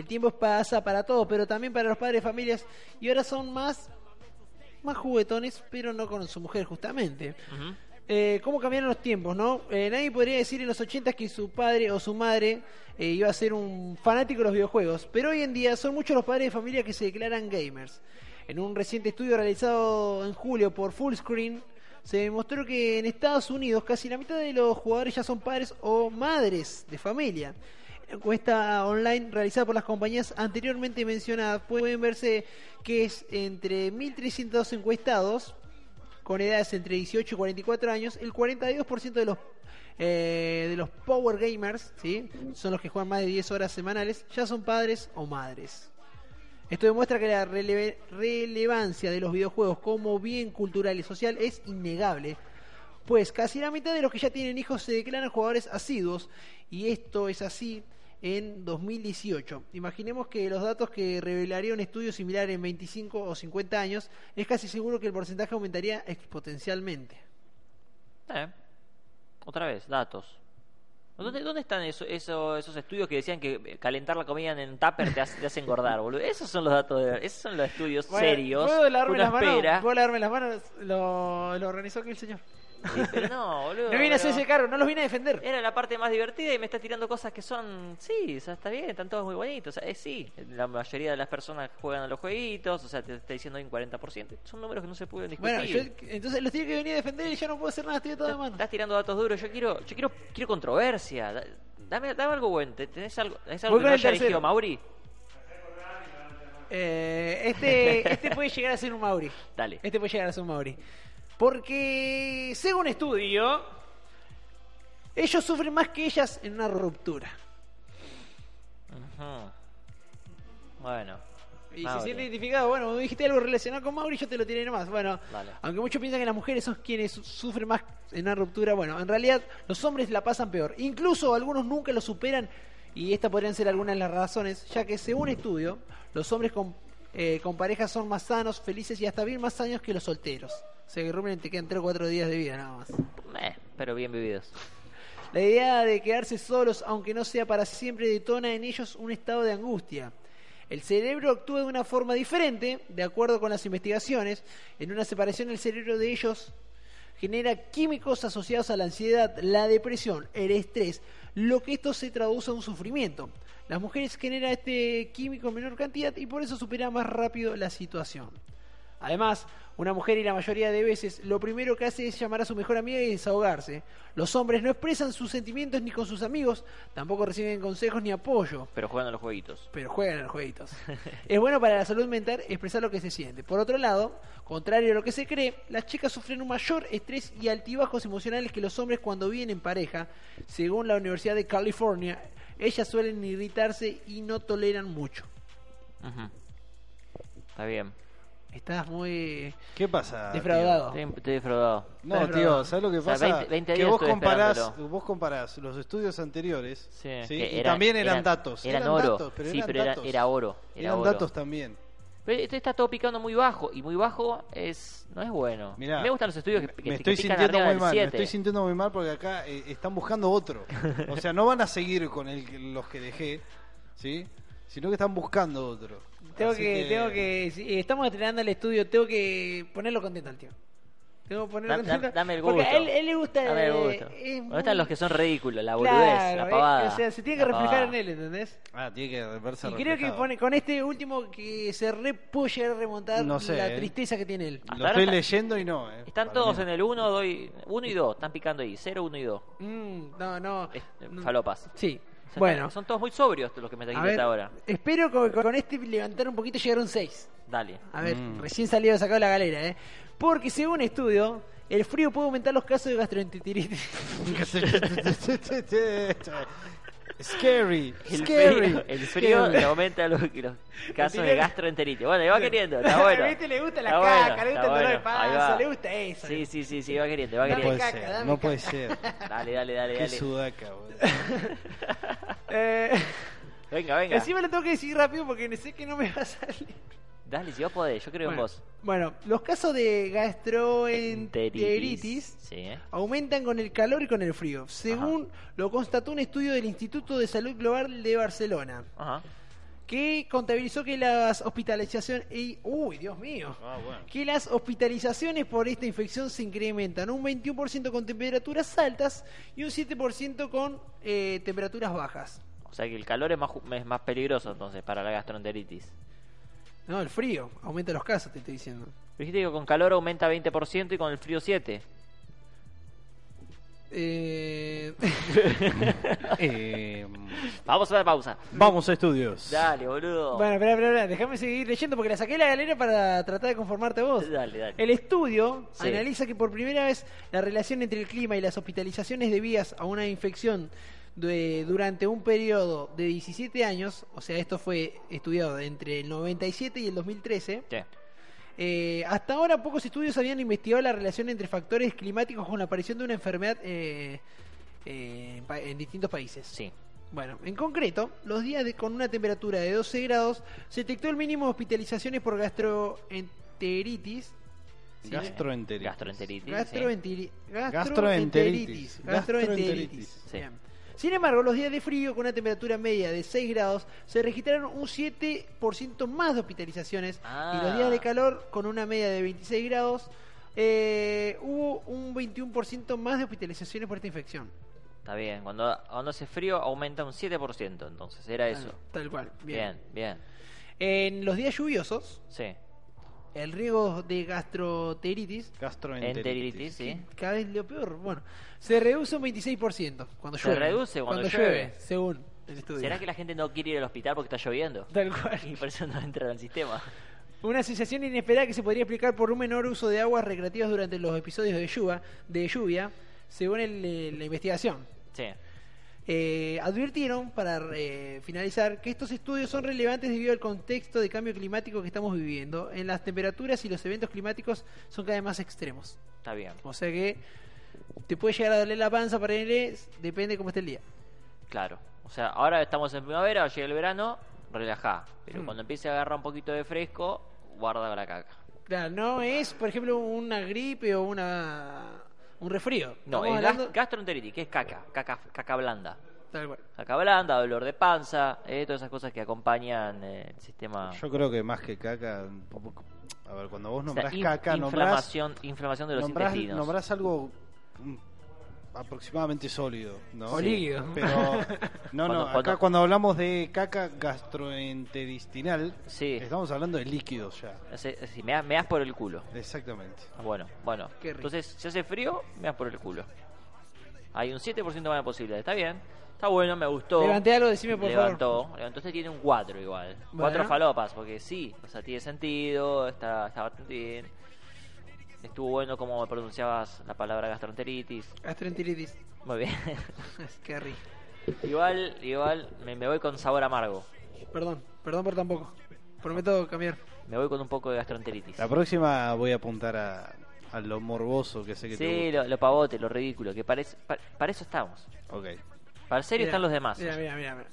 El tiempo pasa para todos, pero también para los padres de familias y ahora son más más juguetones, pero no con su mujer justamente. Eh, ¿Cómo cambiaron los tiempos, no? Eh, nadie podría decir en los 80 que su padre o su madre eh, iba a ser un fanático de los videojuegos, pero hoy en día son muchos los padres de familia que se declaran gamers. En un reciente estudio realizado en julio por Fullscreen, se demostró que en Estados Unidos casi la mitad de los jugadores ya son padres o madres de familia. En encuesta online realizada por las compañías anteriormente mencionadas pueden verse que es entre 1.300 encuestados con edades entre 18 y 44 años, el 42% de los eh, de los power gamers, ¿sí? son los que juegan más de 10 horas semanales, ya son padres o madres. Esto demuestra que la relevancia de los videojuegos como bien cultural y social es innegable, pues casi la mitad de los que ya tienen hijos se declaran jugadores asiduos, y esto es así en 2018. Imaginemos que los datos que revelaría un estudio similar en 25 o 50 años, es casi seguro que el porcentaje aumentaría exponencialmente. Eh. Otra vez, datos. ¿Dónde, dónde están eso, eso- esos estudios que decían que eh, calentar la comida en un tupper te hace, te hace engordar, boludo? Esos son los datos, de, esos son los estudios Bueno, serios. ¿Puedo lavarme las manos? ¿Puedo lavarme las manos? Lo, lo organizó aquí el señor. No, boludo. No vine a hacer ese cargo, no los vine a defender. Era la parte más divertida y me estás tirando cosas que son. Sí, o sea, está bien, están todos muy bonitos. O sea, es sí, la mayoría de las personas juegan a los jueguitos, o sea, te está diciendo hay un 40%. Son números que no se pueden discutir. Bueno, yo, entonces los tiene que venir a defender y yo no puedo hacer nada, estoy de toda mano. Estás tirando datos duros. Yo quiero, yo quiero, quiero controversia. Da- Dame, dame algo bueno. ¿Te- ¿Tenés algo, tenés algo que no haya elegido Mauri? Eh, este, este puede llegar a ser un Mauri. Dale. Este puede llegar a ser un Mauri. Porque, según estudio, ellos sufren más que ellas en una ruptura. Bueno. Y Mauri. se siente identificado, bueno, dijiste algo relacionado con Mauri, yo te lo tiré nomás. Bueno, Dale. aunque muchos piensan que las mujeres son quienes su- sufren más en una ruptura, bueno, en realidad los hombres la pasan peor. Incluso algunos nunca lo superan y estas podrían ser algunas de las razones, ya que según estudio, los hombres con, eh, con parejas son más sanos, felices y hasta bien más años que los solteros. O sea que Rumen te quedan 3 o 4 días de vida nada más. Eh, pero bien vividos. La idea de quedarse solos, aunque no sea para siempre, detona en ellos un estado de angustia. El cerebro actúa de una forma diferente, de acuerdo con las investigaciones. En una separación, el cerebro de ellos genera químicos asociados a la ansiedad, la depresión, el estrés, lo que esto se traduce a un sufrimiento. Las mujeres generan este químico en menor cantidad y por eso superan más rápido la situación. Además, una mujer y la mayoría de veces lo primero que hace es llamar a su mejor amiga y desahogarse. Los hombres no expresan sus sentimientos ni con sus amigos, tampoco reciben consejos ni apoyo, Pero juegan a los jueguitos. pero juegan a los jueguitos. es bueno para la salud mental expresar lo que se siente. Por otro lado, contrario a lo que se cree, las chicas sufren un mayor estrés y altibajos emocionales que los hombres cuando viven en pareja. Según la Universidad de California, ellas suelen irritarse y no toleran mucho. Está bien. Estás muy ¿Qué pasa? defraudado. Estoy, estoy defraudado. tío? No, tío. ¿sabes lo que O sea, pasa? 20 20 que vos comparás, vos comparás los estudios anteriores Sí, ¿sí? que y también eran, eran- datos. Eran, eran oro. datos, pero sí, eran pero era, datos. era oro. Era Eran oro. datos también. Pero este está todo picando muy bajo. Y muy bajo es no es bueno. Mirá, me gustan los estudios que, que, me que estoy pican sintiendo muy mal, me 7. estoy sintiendo muy mal porque acá eh, están buscando otro. O sea, no van a seguir con el, los que dejé, ¿sí? Sino que están buscando otro. Tengo Así que, tengo que, si estamos estrenando el estudio, tengo que ponerlo contento al tío. Tengo que ponerlo Da- da- contento. dame el Porque gusto. a él, él le gusta. Dame el eh, gusto. es ¿Dónde muy- están los que son ridículos? La boludez, Claro, la eh, pavada. o sea, se tiene que La reflejar pavada. en él, ¿entendés? Ah, tiene que verse Y creo que reflejado. pone, con este último que se re llegar a remontar No sé, la eh. tristeza que tiene él. Hasta Lo ahora estoy está- leyendo y no, ¿eh? Están todos en el 1, doy 1 y 2. Están picando ahí. 0, 1 y 2. Mm, no, no. Es- no. falopas. Sí. O sea, Bueno, Son todos muy sobrios los que me a trajiste hasta ahora. espero con, con este levantar un poquito y llegar a un 6. Dale. A ver, Mm. recién salido sacado de la galera, ¿eh? Porque según estudio, el frío puede aumentar los casos de gastroenteritis. Scary, El scary. frío, el frío scary. le aumenta los, los casos de gastroenteritis. Bueno, le va queriendo, está bueno. ¿Viste? Le gusta la Está caca, bueno, le gusta está el dolor de bueno. Ahí panza, va. le gusta eso. Sí, sí, sí, sí, va queriendo, va Dame No queriendo. puede caca, ser, dame no caca. puede ser. Dale, dale, dale, Qué dale. sudaca, boludo. Eh, Venga, venga. encima lo tengo que decir rápido porque sé que no me va a salir. Dale, si vos podés, yo creo Bueno, en vos. bueno, los casos de gastroenteritis Sí, ¿eh? aumentan con el calor y con el frío, según lo constató un estudio del Instituto de Salud Global de Barcelona, Ajá. que contabilizó que las hospitalizaciones... y- ¡Uy, Dios mío! Ah, bueno. que las hospitalizaciones por esta infección se incrementan un 21% con temperaturas altas y un 7% con eh, temperaturas bajas. O sea que el calor es más, es más peligroso entonces para la gastroenteritis. No, el frío aumenta los casos, te estoy diciendo. Dijiste que con calor aumenta 20% y con el frío 7. Eh... Eh, Vamos a dar pausa. vamos a estudios. Dale, boludo. bueno, espera, espera, espera, déjame seguir leyendo porque la saqué de la galera para tratar de conformarte a vos. Dale, dale. El estudio Sí. analiza que por primera vez la relación entre el clima y las hospitalizaciones debidas a una infección de- durante un periodo de 17 años, o sea, esto fue estudiado entre el 97 y el 2013, Sí. eh, hasta ahora pocos estudios habían investigado la relación entre factores climáticos con la aparición de una enfermedad eh, eh, en distintos países. Sí. Bueno, en concreto, los días de- con una temperatura de 12 grados se detectó el mínimo de hospitalizaciones por gastroenteritis. ¿sí? Gastroenteritis. Gastroenteritis. sí. Gastroenteri- Gastroenteritis. Gastroenteritis. Gastroenteritis. Gastroenteritis. Sí. Bien. Sin embargo, los días de frío con una temperatura media de 6 grados se registraron un 7% más de hospitalizaciones Ah. y los días de calor con una media de 26 grados eh, hubo un 21% más de hospitalizaciones por esta infección. Está bien. Cuando, cuando hace frío aumenta un 7%, entonces era eso. Tal, tal cual. Bien, bien. En los días lluviosos, Sí. El riesgo de gastroenteritis Gastroenteritis. Sí. cada vez lo peor, bueno, se reduce un 26% cuando Se llueve. reduce cuando llueve. según el estudio. ¿Será que la gente no quiere ir al hospital porque está lloviendo? Tal cual. Y por eso no entra al sistema. Una sensación inesperada que se podría explicar por un menor uso de aguas recreativas durante los episodios de lluvia, de lluvia según el- eh, la investigación. Sí. Eh, advirtieron, para eh, finalizar, que estos estudios son relevantes debido al contexto de cambio climático que estamos viviendo. En las temperaturas y los eventos climáticos son cada vez más extremos. Está bien. O sea que te puede llegar a doler la panza para él, depende cómo esté el día. Claro. O sea, ahora estamos en primavera, llega el verano, relajá. Pero Hmm. cuando empiece a agarrar un poquito de fresco, guarda la caca. Claro, no es, por ejemplo, una gripe o una un resfrío. No, es hablando- gastroenteritis, que es caca, caca, caca blanda. Tal cual. Caca blanda, dolor de panza, eh, todas esas cosas que acompañan eh, el sistema. Yo creo que más que caca. A ver, cuando vos O sea, nombrás in- caca, nombrás, inflamación, inflamación de los nombrás, intestinos. nombrás algo aproximadamente sólido. ¿no? O líquido. Pero, no, no, Cuando- acá cuando- cuando hablamos de caca gastrointestinal, Sí. estamos hablando de líquidos ya. Ese- me, das- me das por el culo. Exactamente. Bueno, bueno. Entonces, si hace frío, me das por el culo. Hay un 7% más de posibilidad. Está bien. Está bueno, me gustó. Levanté algo, decime por levantó, favor. levantó. Este tiene un 4 igual. Bueno. Cuatro falopas, porque sí, o sea, tiene sentido, está, está bastante bien. Estuvo bueno como pronunciabas la palabra gastroenteritis. Gastroenteritis. Muy bien. Qué rico. igual, igual, me, me voy con sabor amargo. Perdón, perdón por tampoco. Prometo cambiar. Me voy con un poco de gastroenteritis. La próxima voy a apuntar a, a lo morboso que sé que te Sí, gusta. lo, lo pavote, lo ridículo, que parece, pa- para eso estamos. Ok. Para el serio Mira, están los demás. Mira, mira, mira.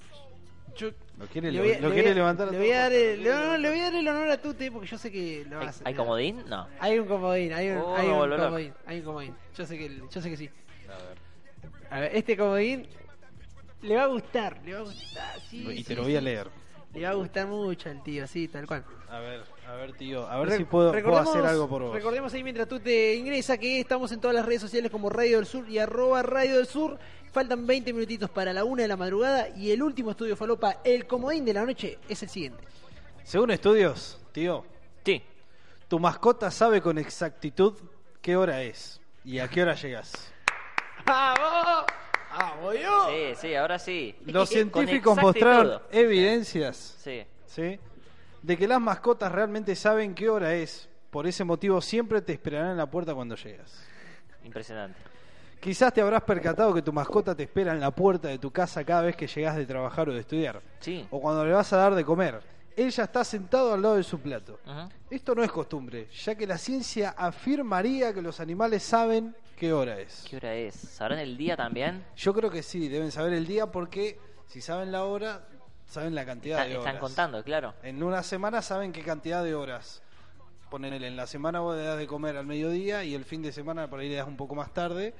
Yo Lo quiere, le voy a- lo le quiere voy a- levantar a le voy a dar el, no, le voy a dar el honor a Tute porque yo sé que lo ¿Hay, a hay comodín? No. Hay un comodín, hay un, Oh, hay me un comodín, hay un comodín. Yo sé que, yo sé que sí. A ver. A ver, este comodín le va a gustar, le va a gustar, sí, Y sí, te lo voy a leer. Le va a gustar mucho al tío, sí, tal cual. A ver, a ver, tío. A ver Re- si puedo, hacer algo por vos. Recordemos ahí mientras tú te ingresa que estamos en todas las redes sociales como Radio del Sur y arroba Radio del Sur. Faltan 20 minutitos para la una de la madrugada y el último estudio falopa, el comodín de la noche, es el siguiente. Según estudios, tío, Sí. tu mascota sabe con exactitud qué hora es y a qué hora llegas. ¡Vamos! ¡Vamos yo! Sí, sí, ahora sí. Los Con científicos exactitud. mostraron evidencias Sí. ¿sí? de que las mascotas realmente saben qué hora es. Por ese motivo siempre te esperarán en la puerta cuando llegas. Impresionante. Quizás te habrás percatado que tu mascota te espera en la puerta de tu casa cada vez que llegas de trabajar o de estudiar. Sí. O cuando le vas a dar de comer. Él ya está sentado al lado de su plato. Esto no es costumbre, ya que la ciencia afirmaría que los animales saben qué hora es. ¿Qué hora es? ¿Sabrán el día también? Yo creo que sí, deben saber el día porque si saben la hora, saben la cantidad Está- de horas. están contando, claro. En una semana saben qué cantidad de horas. Ponele, en la semana vos le das de comer al mediodía y el fin de semana por ahí le das un poco más tarde.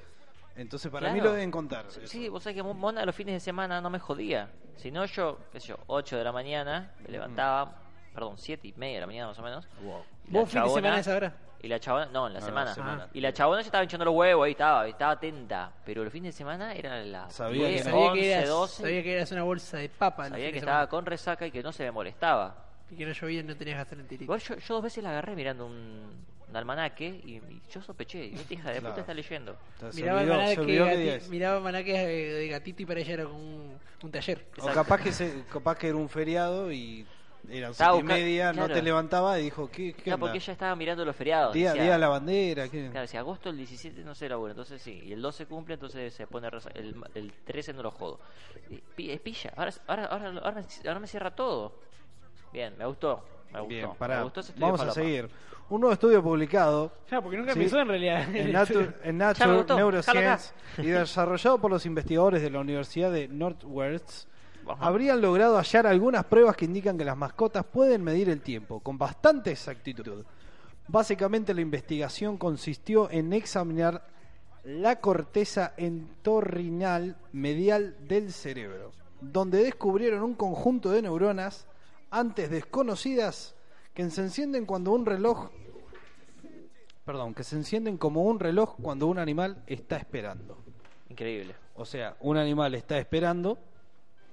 Entonces para mí Claro. lo deben contar. Sí, vos sabés que Mona los fines de semana no me jodía. Si no, yo, qué sé yo, 8 de la mañana, me levantaba, perdón, 7 y media de la mañana más o menos. Y la ¿Vos fin de semana a esa hora? Y la chabona, no, en la Ah, semana. semana. Y la chabona ya estaba hinchando los huevos, ahí estaba, estaba atenta. Pero los fines de semana eran las Sabía 10, que- Sabía 11, que, eras, 12. sabía que eras una bolsa de papa. Sabía que de estaba semana. con resaca y que no se me molestaba. Y que no llovía y no tenías gastroenteritis. Igual yo, yo dos veces la agarré mirando un, un almanaque y, y yo sospeché. Y esta hija de Claro. puta está leyendo. Se Miraba olvidó- almanaque olvidó es. miraba almanaque de gatito y para ella era como un, un taller. O capaz que, se, capaz que era un feriado y eran siete y media, no claro. te levantaba y dijo, ¿qué, qué Claro, porque ella estaba mirando los feriados. día, decía- día de la bandera, ¿qué? Claro, si agosto el 17 no se labura, entonces sí. Y el 12 cumple, entonces se pone el, el 13 no lo jodo. Es pilla, ahora, ahora, ahora, ahora, ahora me cierra todo. Bien, me gustó. Me gustó. Bien, me pará, gustó ese estudio vamos a seguir. Un nuevo estudio publicado Ya, porque nunca Sí. empezó en realidad. en Nature, en Nature Neuroscience y desarrollado por los investigadores de la Universidad de Northwest, Ajá. habrían logrado hallar algunas pruebas que indican que las mascotas pueden medir el tiempo con bastante exactitud. Básicamente la investigación consistió en examinar la corteza entorrinal medial del cerebro, donde descubrieron un conjunto de neuronas antes desconocidas que se encienden cuando un reloj perdón, que se encienden como un reloj cuando un animal está esperando. Increíble. O sea, un animal está esperando,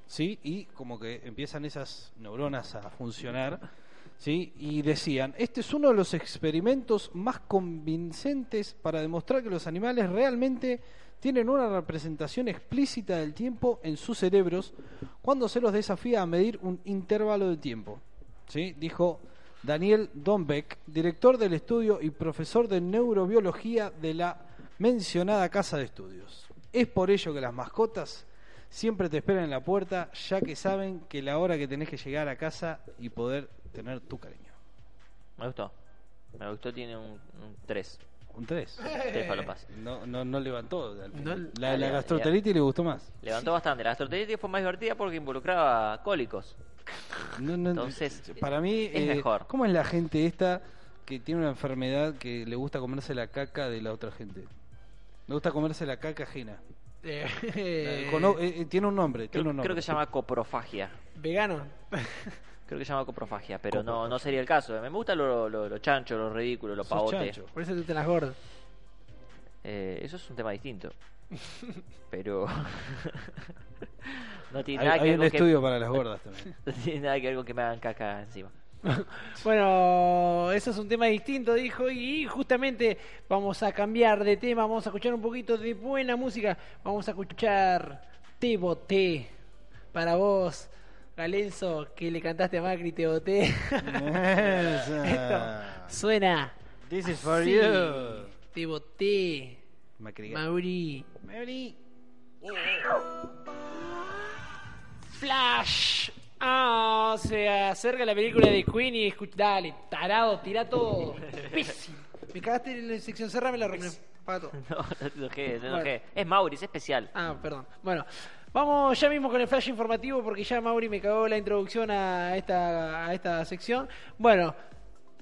¿sí? Y como que empiezan esas neuronas a funcionar, ¿sí? Y decían, este es uno de los experimentos más convincentes para demostrar que los animales realmente tienen una representación explícita del tiempo en sus cerebros cuando se los desafía a medir un intervalo de tiempo, ¿sí? Dijo Daniel Dombeck, director del estudio y profesor de neurobiología de la mencionada casa de estudios. Es por ello que las mascotas siempre te esperan en la puerta, ya que saben que la hora que tenés que llegar a casa y poder tener tu cariño. Me gustó. Me gustó, tiene un 3. Un 3. Tres falopas. No, no, no levantó. al final. No- la de la Ya, gastroenteritis le gustó más. Levantó bastante. La gastroenteritis fue más divertida porque involucraba cólicos. No, no, Entonces, para mí, es eh, mejor. ¿cómo es la gente esta que tiene una enfermedad que le gusta comerse la caca de la otra gente? Le gusta comerse la caca ajena. Eh, Cono- eh, eh, tiene un nombre. Creo, Tiene un nombre. creo que se llama coprofagia. Vegano. Creo que se llama coprofagia, pero no, no sería el caso. Me gusta lo, lo, lo chancho, lo ridículo, lo pavote. chancho. Por eso tú te las gordas. Eh, eso es un tema distinto. Pero. no tiene Hay, nada que hay ver un que- estudio para las gordas también. no tiene nada que ver con que me hagan caca encima. Bueno, eso es un tema distinto, dijo, y justamente vamos a cambiar de tema, vamos a escuchar un poquito de buena música, vamos a escuchar Te Boté, para vos, Galenzo, que le cantaste a Macri, Te Boté. Esa. Suena. This is for you. Te Boté, Macri. Mauri. Flash. Ah, se acerca la película de Queen y escucha. Dale, tarado, tira todo. Pésimo. Me cagaste en la sección, cerrame la reunión. Pato. No, no te enojé, no te Bueno. enojé. Es Mauri, es especial. Ah, perdón. Bueno, vamos ya mismo con el flash informativo porque ya Mauri me cagó la introducción a esta, a esta sección. Bueno,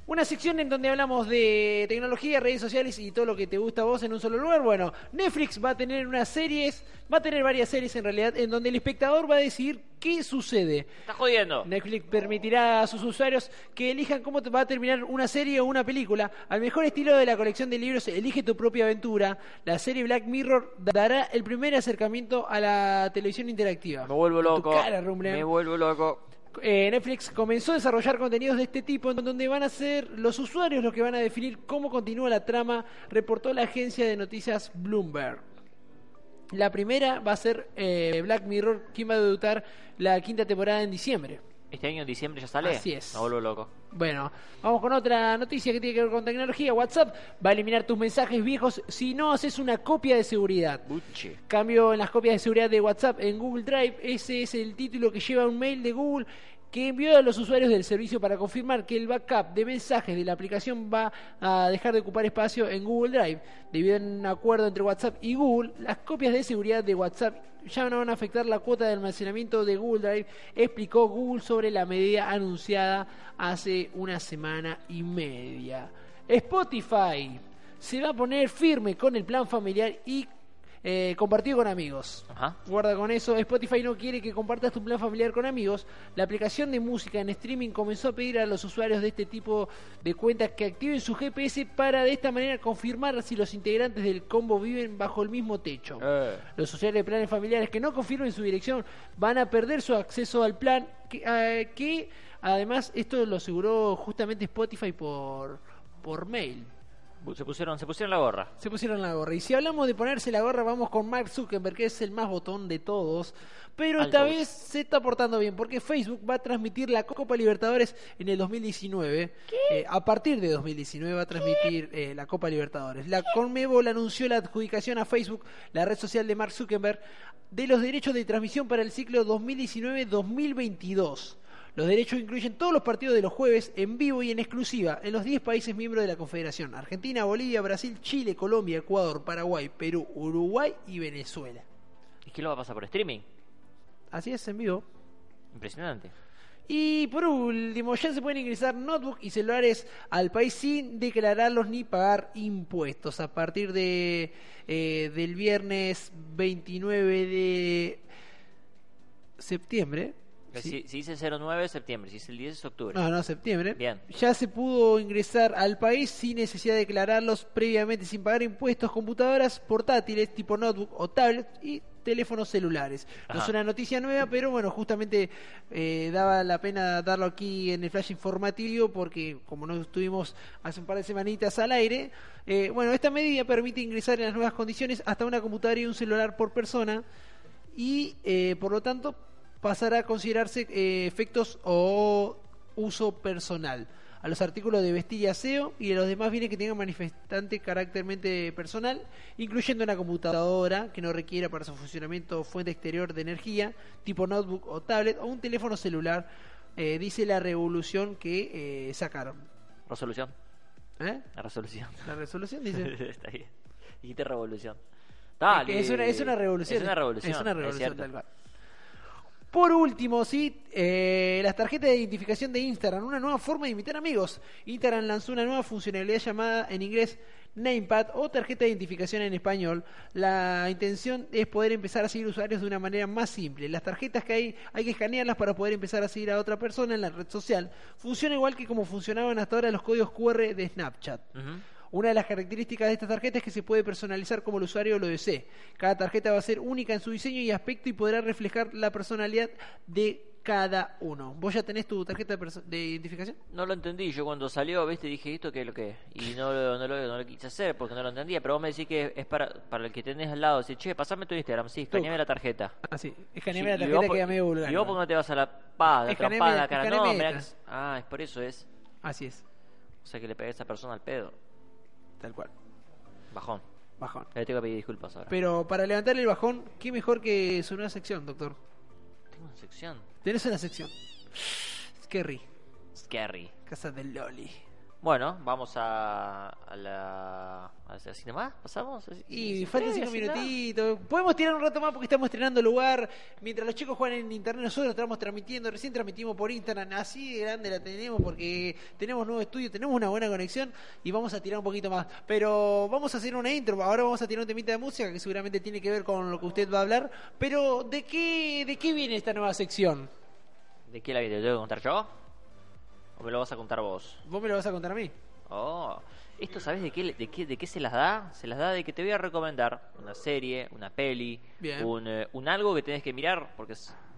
una sección en donde hablamos de tecnología, redes sociales y todo lo que te gusta a vos en un solo lugar. Bueno, Netflix va a tener unas series, va a tener varias series en realidad, en donde el espectador va a decidir qué sucede. Estás jodiendo. Netflix permitirá a sus usuarios que elijan cómo te va a terminar una serie o una película. Al mejor estilo de la colección de libros, elige tu propia aventura. La serie Black Mirror dará el primer acercamiento a la televisión interactiva. Me vuelvo loco. cara. Me vuelvo loco. Eh, Netflix comenzó a desarrollar contenidos de este tipo en donde van a ser los usuarios los que van a definir cómo continúa la trama, reportó la agencia de noticias Bloomberg. La primera va a ser eh, Black Mirror, quien va a debutar la quinta temporada en diciembre. Este año en diciembre ya sale. Así es. Me vuelvo loco. Bueno, vamos con otra noticia que tiene que ver con tecnología. WhatsApp va a eliminar tus mensajes viejos si no haces una copia de seguridad. Buche. Cambio en las copias de seguridad de WhatsApp en Google Drive. Ese es el título que lleva un mail de Google que envió a los usuarios del servicio para confirmar que el backup de mensajes de la aplicación va a dejar de ocupar espacio en Google Drive. Debido a un acuerdo entre WhatsApp y Google, las copias de seguridad de WhatsApp ya no van a afectar la cuota de almacenamiento de Google Drive, explicó Google sobre la medida anunciada hace una semana y media. Spotify se va a poner firme con el plan familiar y eh, compartido con amigos. Ajá. Guarda con eso, Spotify no quiere que compartas tu plan familiar con amigos. La aplicación de música en streaming comenzó a pedir a los usuarios de este tipo de cuentas que activen su GPS para de esta manera confirmar si los integrantes del combo viven bajo el mismo techo. Eh. Los usuarios de planes familiares que no confirmen su dirección van a perder su acceso al plan, que, eh, que además esto lo aseguró justamente Spotify por, por mail. Se pusieron, se pusieron la gorra. Se pusieron la gorra. Y si hablamos de ponerse la gorra, vamos con Mark Zuckerberg, que es el más botón de todos. Pero esta vez se está portando bien, porque Facebook va a transmitir la Copa Libertadores en el 2019. Eh, a partir de 2019 va a transmitir eh, la Copa Libertadores. La Conmebol anunció la adjudicación a Facebook, la red social de Mark Zuckerberg, de los derechos de transmisión para el ciclo 2019-2022. Los derechos incluyen todos los partidos de los jueves en vivo y en exclusiva en los 10 países miembros de la Confederación: Argentina, Bolivia, Brasil, Chile, Colombia, Ecuador, Paraguay, Perú, Uruguay y Venezuela. ¿Y qué lo va a pasar por streaming? Así es, en vivo. Impresionante. Y por último, ya se pueden ingresar notebook y celulares al país sin declararlos ni pagar impuestos. A partir de eh, del viernes 29 de septiembre. Si, si dice 09 de septiembre, si dice el 10 es octubre. No, no, septiembre. Bien. Ya se pudo ingresar al país sin necesidad de declararlos previamente, sin pagar impuestos, computadoras portátiles tipo notebook o tablet y teléfonos celulares. No Ajá. es una noticia nueva, pero bueno, justamente eh, daba la pena darlo aquí en el flash informativo porque como no estuvimos hace un par de semanitas al aire, eh, bueno, esta medida permite ingresar en las nuevas condiciones hasta una computadora y un celular por persona y eh, por lo tanto pasará a considerarse eh, efectos o uso personal a los artículos de vestir y aseo y a los demás bienes que tengan manifestante caractermente personal, incluyendo una computadora que no requiera para su funcionamiento fuente exterior de energía, tipo notebook o tablet, o un teléfono celular, eh, dice la revolución que eh, sacaron. Resolución. ¿Eh? La resolución. La resolución dice... Está bien. Dijiste revolución. Es, Dale. que es, una, es una revolución. Es una revolución. Es una es revolución, cierto. tal cual. Por último, sí, eh, las tarjetas de identificación de Instagram, una nueva forma de invitar amigos. Instagram lanzó una nueva funcionalidad llamada en inglés Namepad o tarjeta de identificación en español. La intención es poder empezar a seguir usuarios de una manera más simple. Las tarjetas que hay hay que escanearlas para poder empezar a seguir a otra persona en la red social. Funciona igual que como funcionaban hasta ahora los códigos QR de Snapchat. Una de las características de esta tarjeta es que se puede personalizar como el usuario lo desee. Cada tarjeta va a ser única en su diseño y aspecto y podrá reflejar la personalidad de cada uno. ¿Vos ya tenés tu tarjeta de, identificación? No lo entendí. Yo cuando salió, viste, dije, ¿esto qué es lo que es? Y no, lo- no, lo, no lo quise hacer porque no lo entendía. Pero vos me decís que es para, para el que tenés al lado. Decir, che, pasame tu Instagram. Sí, escaneame la tarjeta. Ah, sí. Sí, Escaneame la vos tarjeta por- queda medio vulgar. ¿Y vos por qué no te vas a la pa, la Escaneame- trompada cara? No, mirá que Ah, es por eso es. Así es, O sea que le pegué a esa persona al pedo. Tal cual. Bajón. Bajón. Le tengo que pedir disculpas ahora. Pero para levantar el bajón, ¿qué mejor que su nueva sección, doctor? Tengo una sección. Tenés una sección. Scary. Scary. Casa del Loli. Bueno, vamos a, a la. ¿A la cinema? ¿Pasamos? Y faltan cinco minutitos. Podemos tirar un rato más porque estamos estrenando lugar. Mientras los chicos juegan en internet, nosotros estamos transmitiendo. Recién transmitimos por Instagram. Así de grande la tenemos porque tenemos nuevo estudio, tenemos una buena conexión y vamos a tirar un poquito más. Pero vamos a hacer una intro. Ahora vamos a tirar un temita de música que seguramente tiene que ver con lo que usted va a hablar. Pero, ¿de qué, de qué viene esta nueva sección? ¿De qué la vida? ¿Te tengo que contar yo? ¿O me lo vas a contar vos? ¿Vos me lo vas a contar a mí? Oh, ¿esto sabes de qué, de, qué, de qué se las da? Se las da de que te voy a recomendar una serie, una peli, un, eh, un algo que tenés que mirar, porque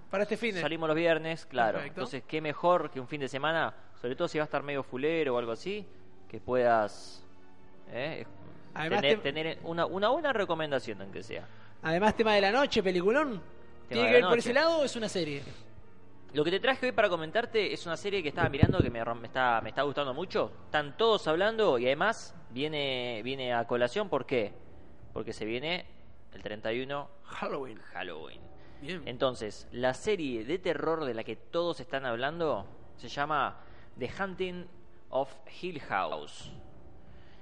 Para este fin de. salimos los viernes, claro. Perfecto. Entonces, qué mejor que un fin de semana, sobre todo si va a estar medio fulero o algo así, que puedas eh, Además tener, te- tener una, una buena recomendación, aunque sea. Además, tema de la noche, peliculón. ¿Tiene que ver por ese lado o es una serie? Lo que te traje hoy para comentarte es una serie que estaba mirando que me, me está, me está gustando mucho. Están todos hablando y además viene, viene a colación. ¿Por qué? Porque se viene el 31 Halloween. Halloween. Bien. Entonces, la serie de terror de la que todos están hablando se llama The Hunting of Hill House.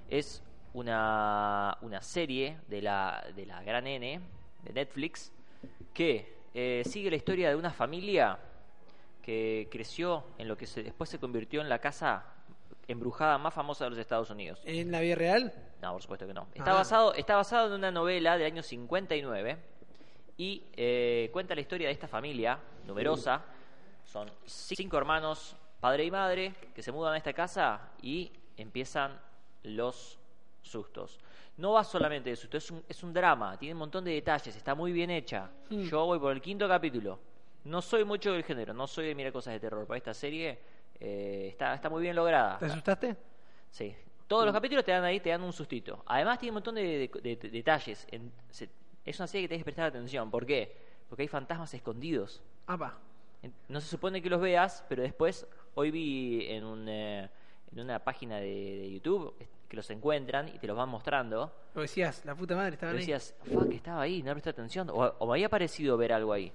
Es una, una serie de la, de la gran N, de Netflix, que eh, sigue la historia de una familia que creció en lo que se, después se convirtió en la casa embrujada más famosa de los Estados Unidos. ¿En la vida real? No, por supuesto que no. Está, Ah. basado, está basado en una novela del año 59 y eh, cuenta la historia de esta familia numerosa. Son cinco hermanos, padre y madre, que se mudan a esta casa y empiezan los sustos. No va solamente de susto, es un, es un drama, tiene un montón de detalles, está muy bien hecha. Hmm. Yo voy por el quinto capítulo. No soy mucho del género, no soy de mirar cosas de terror, pero esta serie eh, está, está muy bien lograda. ¿Te asustaste? Sí. Todos los capítulos te dan ahí, te dan un sustito. Además tiene un montón de, de- de- detalles. En- se- es una serie que tenés que prestar atención. ¿Por qué? Porque hay fantasmas escondidos. Apa. En- No se supone que los veas, pero después, hoy vi en, un, eh, en una página de, de YouTube que los encuentran y te los van mostrando. Lo decías, la puta madre Y estaban ahí. decías, fuck, estaba ahí, no presté atención. O, o me había parecido ver algo ahí.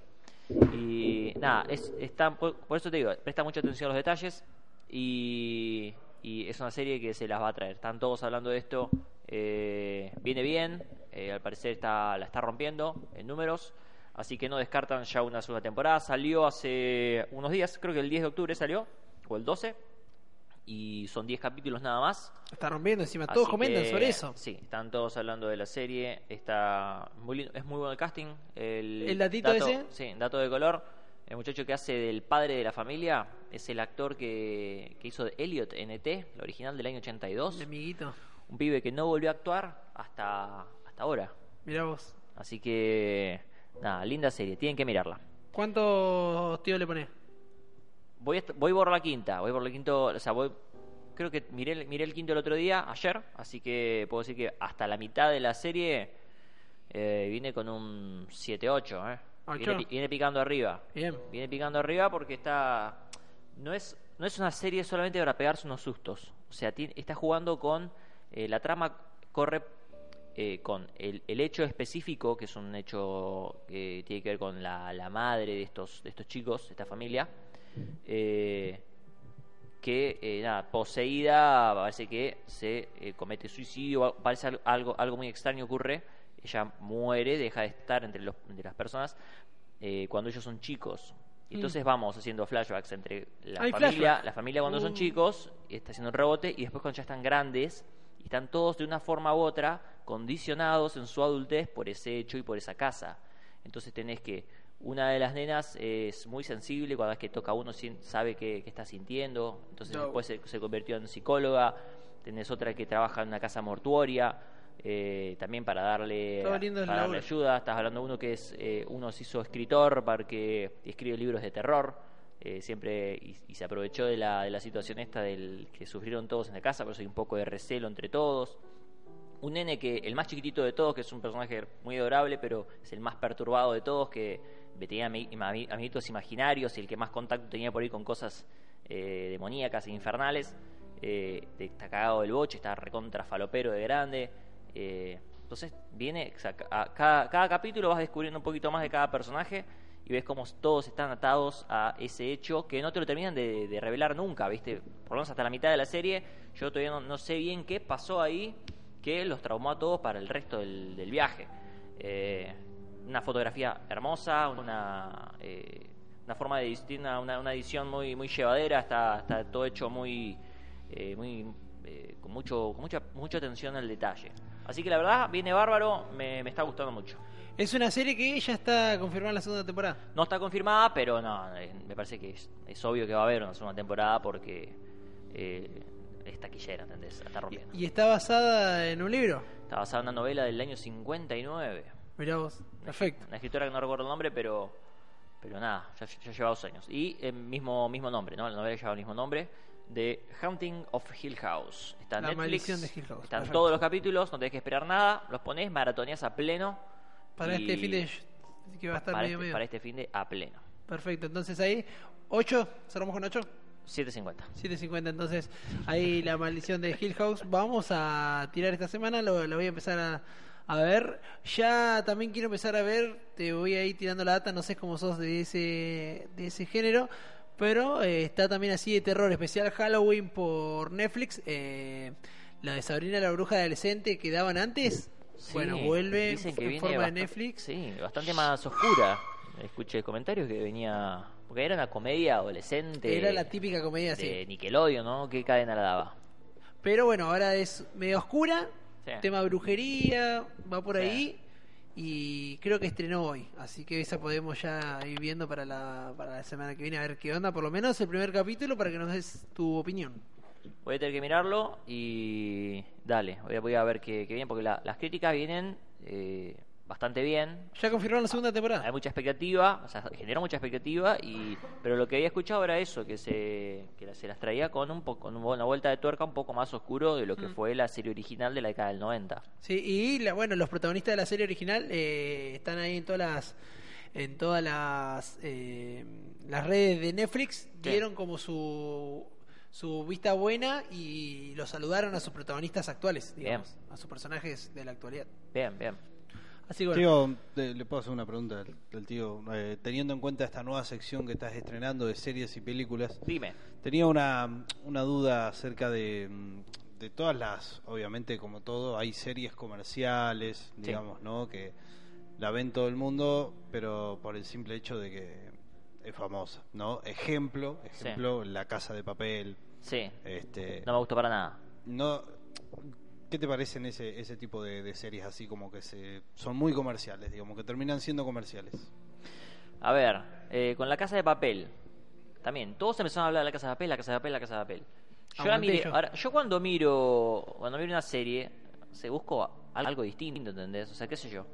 Y nada, es, está, por, por eso te digo, presta mucha atención a los detalles y, y es una serie que se las va a traer. Están todos hablando de esto, eh, viene bien, eh, al parecer está, la está rompiendo en números, así que no descartan ya una segunda temporada. Salió hace unos días, creo que el 10 de octubre salió, o el 12, y son 10 capítulos nada más. Está rompiendo encima. Todos Así comentan que, sobre eso. Sí, están todos hablando de la serie. Está muy lindo- es muy bueno el casting. El, ¿El datito dato, ese? Sí, dato de color. El muchacho que hace del padre de la familia es el actor que, que hizo de Elliot en ET, la original del año 82. Mi amiguito. Un pibe que no volvió a actuar hasta, hasta ahora. Mirá vos. Así que, nada, linda serie. Tienen que mirarla. ¿Cuántos tíos le ponés? Voy, voy por la quinta, voy por la quinto, o sea, voy, creo que miré, el- miré el quinto el otro día, ayer, así que puedo decir que hasta la mitad de la serie eh, viene con un 7-8, ¿eh? Ocho. Viene, viene picando arriba. Bien. Viene picando arriba porque está, no es, no es una serie solamente para pegarse unos sustos, o sea, está jugando con, eh, la trama corre eh, con el, el hecho específico, que es un hecho que tiene que ver con la, la madre de estos, de estos chicos, de esta familia, eh, que eh, nada, poseída, parece que se eh, comete suicidio, parece al- algo, algo muy extraño ocurre, ella muere, deja de estar entre, los, entre las personas eh, cuando ellos son chicos. Y Entonces vamos haciendo flashbacks entre la Hay familia, la familia cuando son Uh. chicos, está haciendo un rebote, y después cuando ya están grandes, y están todos de una forma u otra condicionados en su adultez por ese hecho y por esa casa. Entonces tenés que una de las nenas es muy sensible, cuando es que toca a uno sabe qué, qué está sintiendo, entonces No. después se, se convirtió en psicóloga, tenés otra que trabaja en una casa mortuoria, eh, también para darle, para darle ayuda, estás hablando de uno que es, eh, uno se hizo escritor para que escribe libros de terror, eh, siempre y, y se aprovechó de la, de la situación esta del que sufrieron todos en la casa, por eso hay un poco de recelo entre todos. Un nene que, el más chiquitito de todos, que es un personaje muy adorable, pero es el más perturbado de todos, que tenía ami- ami- amiguitos imaginarios y el que más contacto tenía por ahí con cosas eh, demoníacas e infernales. Eh, está cagado del boche, está recontra falopero de grande. eh, entonces viene, o a- cada, cada capítulo vas descubriendo un poquito más de cada personaje y ves cómo todos están atados a ese hecho que no te lo terminan de, revelar nunca, ¿viste? Por lo menos hasta la mitad de la serie, yo todavía no sé bien qué pasó ahí que los traumó a todos para el resto del, del viaje. Eh, una fotografía hermosa, una, eh, una forma de una, una, edición muy muy llevadera, está, está todo hecho muy eh, muy con mucho con mucha mucha atención al detalle. Así que la verdad viene bárbaro, me, me está gustando mucho. Es una serie que ya está confirmada en la segunda temporada. No está confirmada, pero no, me parece que es, es obvio que va a haber una segunda temporada porque eh, es taquillera, ¿entendés? Está rompiendo. Y está basada en un libro. Está basada en una novela del año 59. Mirá vos. Perfecto. Una escritora que no recuerdo el nombre, pero pero nada, ya, ya lleva dos años. Y el mismo, mismo nombre, ¿no? La novela lleva el mismo nombre. De Hunting of Hill House. Está en La Netflix. de Hill House, Están perfecto. todos los capítulos, no tenés que esperar nada. Los ponés, maratoneás a pleno. Para y- este fin de que va a estar para medio este, medio. para este fin de a pleno. Perfecto, entonces ahí 8, cerramos con 8. 7.50. 7.50, entonces ahí la maldición de Hill House. Vamos a tirar esta semana, lo, lo voy a empezar a, a ver. Ya también quiero empezar a ver, te voy a ir tirando la data, no sé cómo sos de ese, de ese género, pero eh, está también así de terror, especial Halloween por Netflix. eh, la de Sabrina la bruja adolescente que daban antes. Sí, bueno, vuelve en forma de Netflix. Sí, bastante más oscura. Escuché comentarios que venía. Porque era una comedia adolescente. Era la típica comedia de Nickelodeon, ¿no? ¿Qué cadena la daba? Pero bueno, ahora es medio oscura, Sí. tema brujería, va por Sí. ahí. Y creo que estrenó hoy, así que esa podemos ya ir viendo para la, para la semana que viene a ver qué onda, por lo menos el primer capítulo para que nos des tu opinión. Voy a tener que mirarlo y. Dale, voy a, voy a ver qué, qué viene, porque la- las críticas vienen eh, bastante bien. Ya confirmaron la segunda Hay temporada. mucha expectativa, o sea, generó mucha expectativa, y pero lo que había escuchado era eso, que se que se las traía con un poco, con una vuelta de tuerca un poco más oscuro de lo que Mm. fue la serie original de la década del 90. Sí, y la, bueno, los protagonistas de la serie original eh, están ahí en todas las en todas las eh, las redes de Netflix, dieron como su su vista buena y los saludaron a sus protagonistas actuales, digamos, a sus personajes de la actualidad. Bien, bien. Así que bueno, Tío, te- le puedo hacer una pregunta del, del tío. Eh, teniendo en cuenta esta nueva sección que estás estrenando de series y películas, Dime. tenía una, una duda acerca de, de todas las, obviamente como todo, hay series comerciales, Sí. digamos, ¿no? Que la ven todo el mundo, pero por el simple hecho de que es famosa, ¿no? Ejemplo, ejemplo, La Casa de Papel, Sí, este... no me gustó para nada. No, ¿Qué te parecen ese, ese tipo de, de series así como que se son muy comerciales, digamos, que terminan siendo comerciales? A ver, eh, con la casa de papel. También, todos empezaron a hablar de la casa de papel, la casa de papel, la casa de papel. Yo, la miré- ahora, yo cuando miro cuando miro una serie, se busco algo distinto, ¿entendés? O sea, qué sé yo.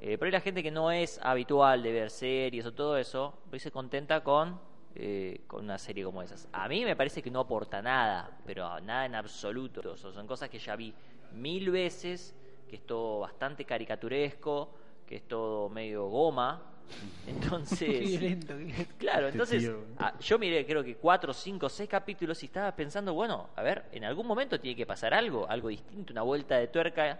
Eh, pero hay la gente que no es habitual de ver series o todo eso, pues se contenta con, eh, con una serie como esas. A mí me parece que no aporta nada, pero nada en absoluto. O sea, son cosas que ya vi mil veces, que es todo bastante caricaturesco, que es todo medio goma. Entonces, qué violento. qué- Claro, Este entonces tío. ah, yo miré creo que cuatro, cinco, seis capítulos y estaba pensando, bueno, a ver, en algún momento tiene que pasar algo, algo distinto, una vuelta de tuerca. eh,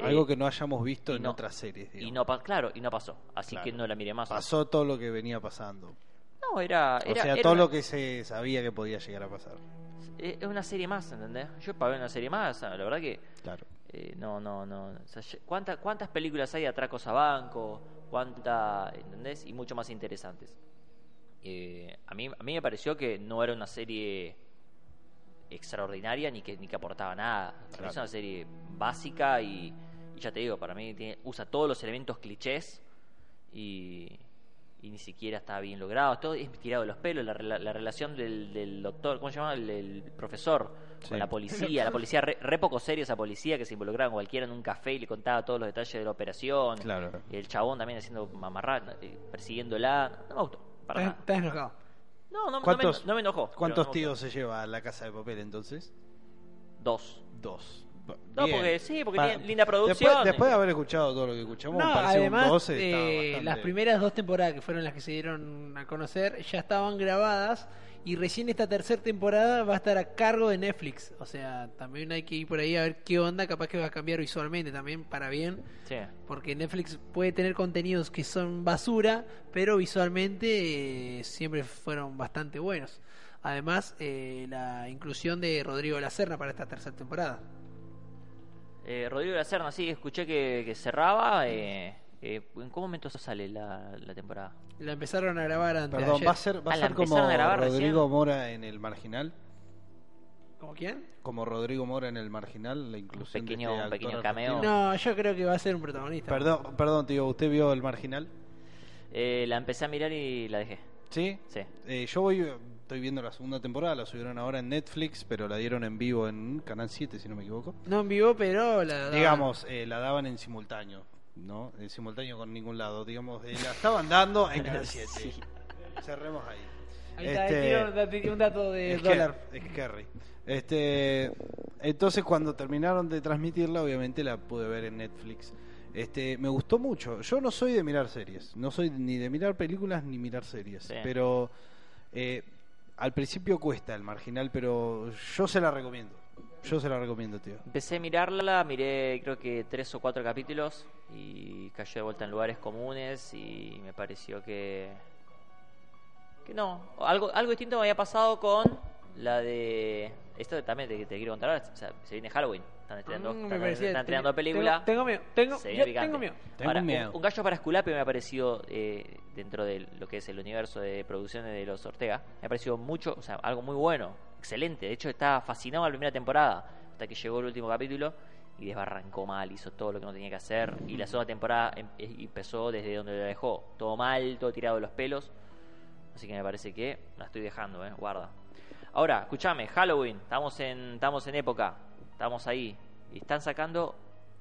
Algo que no hayamos visto en no- otras series, y no pa- claro, y no pasó, así Claro. que no la miré más. Pasó todo lo que venía pasando. No, era, O era, sea, era todo una, lo que se sabía que podía llegar a pasar. Eh, es una serie más, ¿entendés? Yo para ver una serie más, la verdad que Claro. eh, no, no, no. o sea, ¿cuánta- ¿Cuántas películas hay de atracos a banco? ¿Cuánta, ¿entendés? Y mucho más interesantes. Eh, a, mí, a mí me pareció que no era una serie extraordinaria ni que, ni que aportaba nada. Para mí Claro. Es una serie básica y, y ya te digo, para mí tiene- usa todos los elementos clichés y, y ni siquiera está bien logrado. Todo es tirado de los pelos. La, rela- la relación del, del doctor, ¿cómo se llama? El, el profesor Sí. con la policía. La policía, re, re poco seria esa policía que se involucraba con cualquiera en un café y le contaba todos los detalles de la operación. Claro. Y el chabón también haciendo mamarrat, eh, persiguiéndola. No me gustó. Para Estás nada. estás enojado. No, no, no me, ¿Cuántos, no me enojó. ¿Cuántos no me tíos se lleva a la casa de papel entonces? Dos. Dos. No, Bien. porque sí, porque tiene linda Después, producción. después de haber escuchado todo lo que escuchamos, No, además, un 12. estaba eh, bastante- las primeras dos temporadas que fueron las que se dieron a conocer ya estaban grabadas y recién esta tercera temporada va a estar a cargo de Netflix. O sea, también hay que ir por ahí a ver qué onda, capaz que va a cambiar visualmente también para bien. Sí. Porque Netflix puede tener contenidos que son basura, pero visualmente eh, siempre fueron bastante buenos. Además, eh, la inclusión de Rodrigo Lacerna para esta tercera temporada. Eh, Rodrigo de la Serna, sí, escuché que, que cerraba. Eh, eh, ¿En qué momento sale la, la temporada? La empezaron a grabar antes. de Perdón, ayer. va a ser, va a Ah, ser como empezaron a grabar Rodrigo recién. Mora en el marginal. ¿Como quién? Como Rodrigo Mora en el marginal, la inclusión de pequeño- este un pequeño argentino. cameo. No, yo creo que va a ser un protagonista. Perdón, perdón, tío, ¿usted vio el marginal? Eh, la empecé a mirar y la dejé. ¿Sí? Sí. Eh, yo voy, estoy viendo la segunda temporada, la subieron ahora en Netflix, pero la dieron en vivo en Canal 7, si no me equivoco. No en vivo, pero la. Digamos, eh, la daban en simultáneo, ¿no? En simultáneo con ningún lado, digamos, eh, la estaban dando en Canal 7. Sí. Cerremos ahí. Ahí está, Este, tiro un dato de es que- dólar. es Kerry. Este, entonces cuando terminaron de transmitirla, obviamente la pude ver en Netflix. Este, me gustó mucho. Yo no soy de mirar series, no soy ni de mirar películas ni mirar series, Sí. pero eh, al principio cuesta el marginal, pero yo se la recomiendo. Yo se la recomiendo, tío. Empecé a mirarla, miré creo que tres o cuatro capítulos y cayó de vuelta en lugares comunes y me pareció que que no, algo algo distinto me había pasado con la de esto también te, te quiero contar ahora, o sea, se viene Halloween, están estrenando, Mm, están, parecía- están estrenando tengo- película. Tengo miedo, tengo, Se viene yo tengo miedo. Ahora, un- miedo. Un, gallo para Esculape me ha parecido, eh, dentro de lo que es el universo de producciones de los Ortega, me ha parecido mucho, o sea, algo muy bueno, excelente. De hecho, estaba fascinado la primera temporada, hasta que llegó el último capítulo y desbarrancó mal, hizo todo lo que no tenía que hacer. Y la segunda temporada em- empezó desde donde la dejó, todo mal, todo tirado de los pelos. Así que me parece que la estoy dejando, eh, guarda. Ahora, escúchame, Halloween, estamos en, estamos en época, estamos ahí. Y están sacando,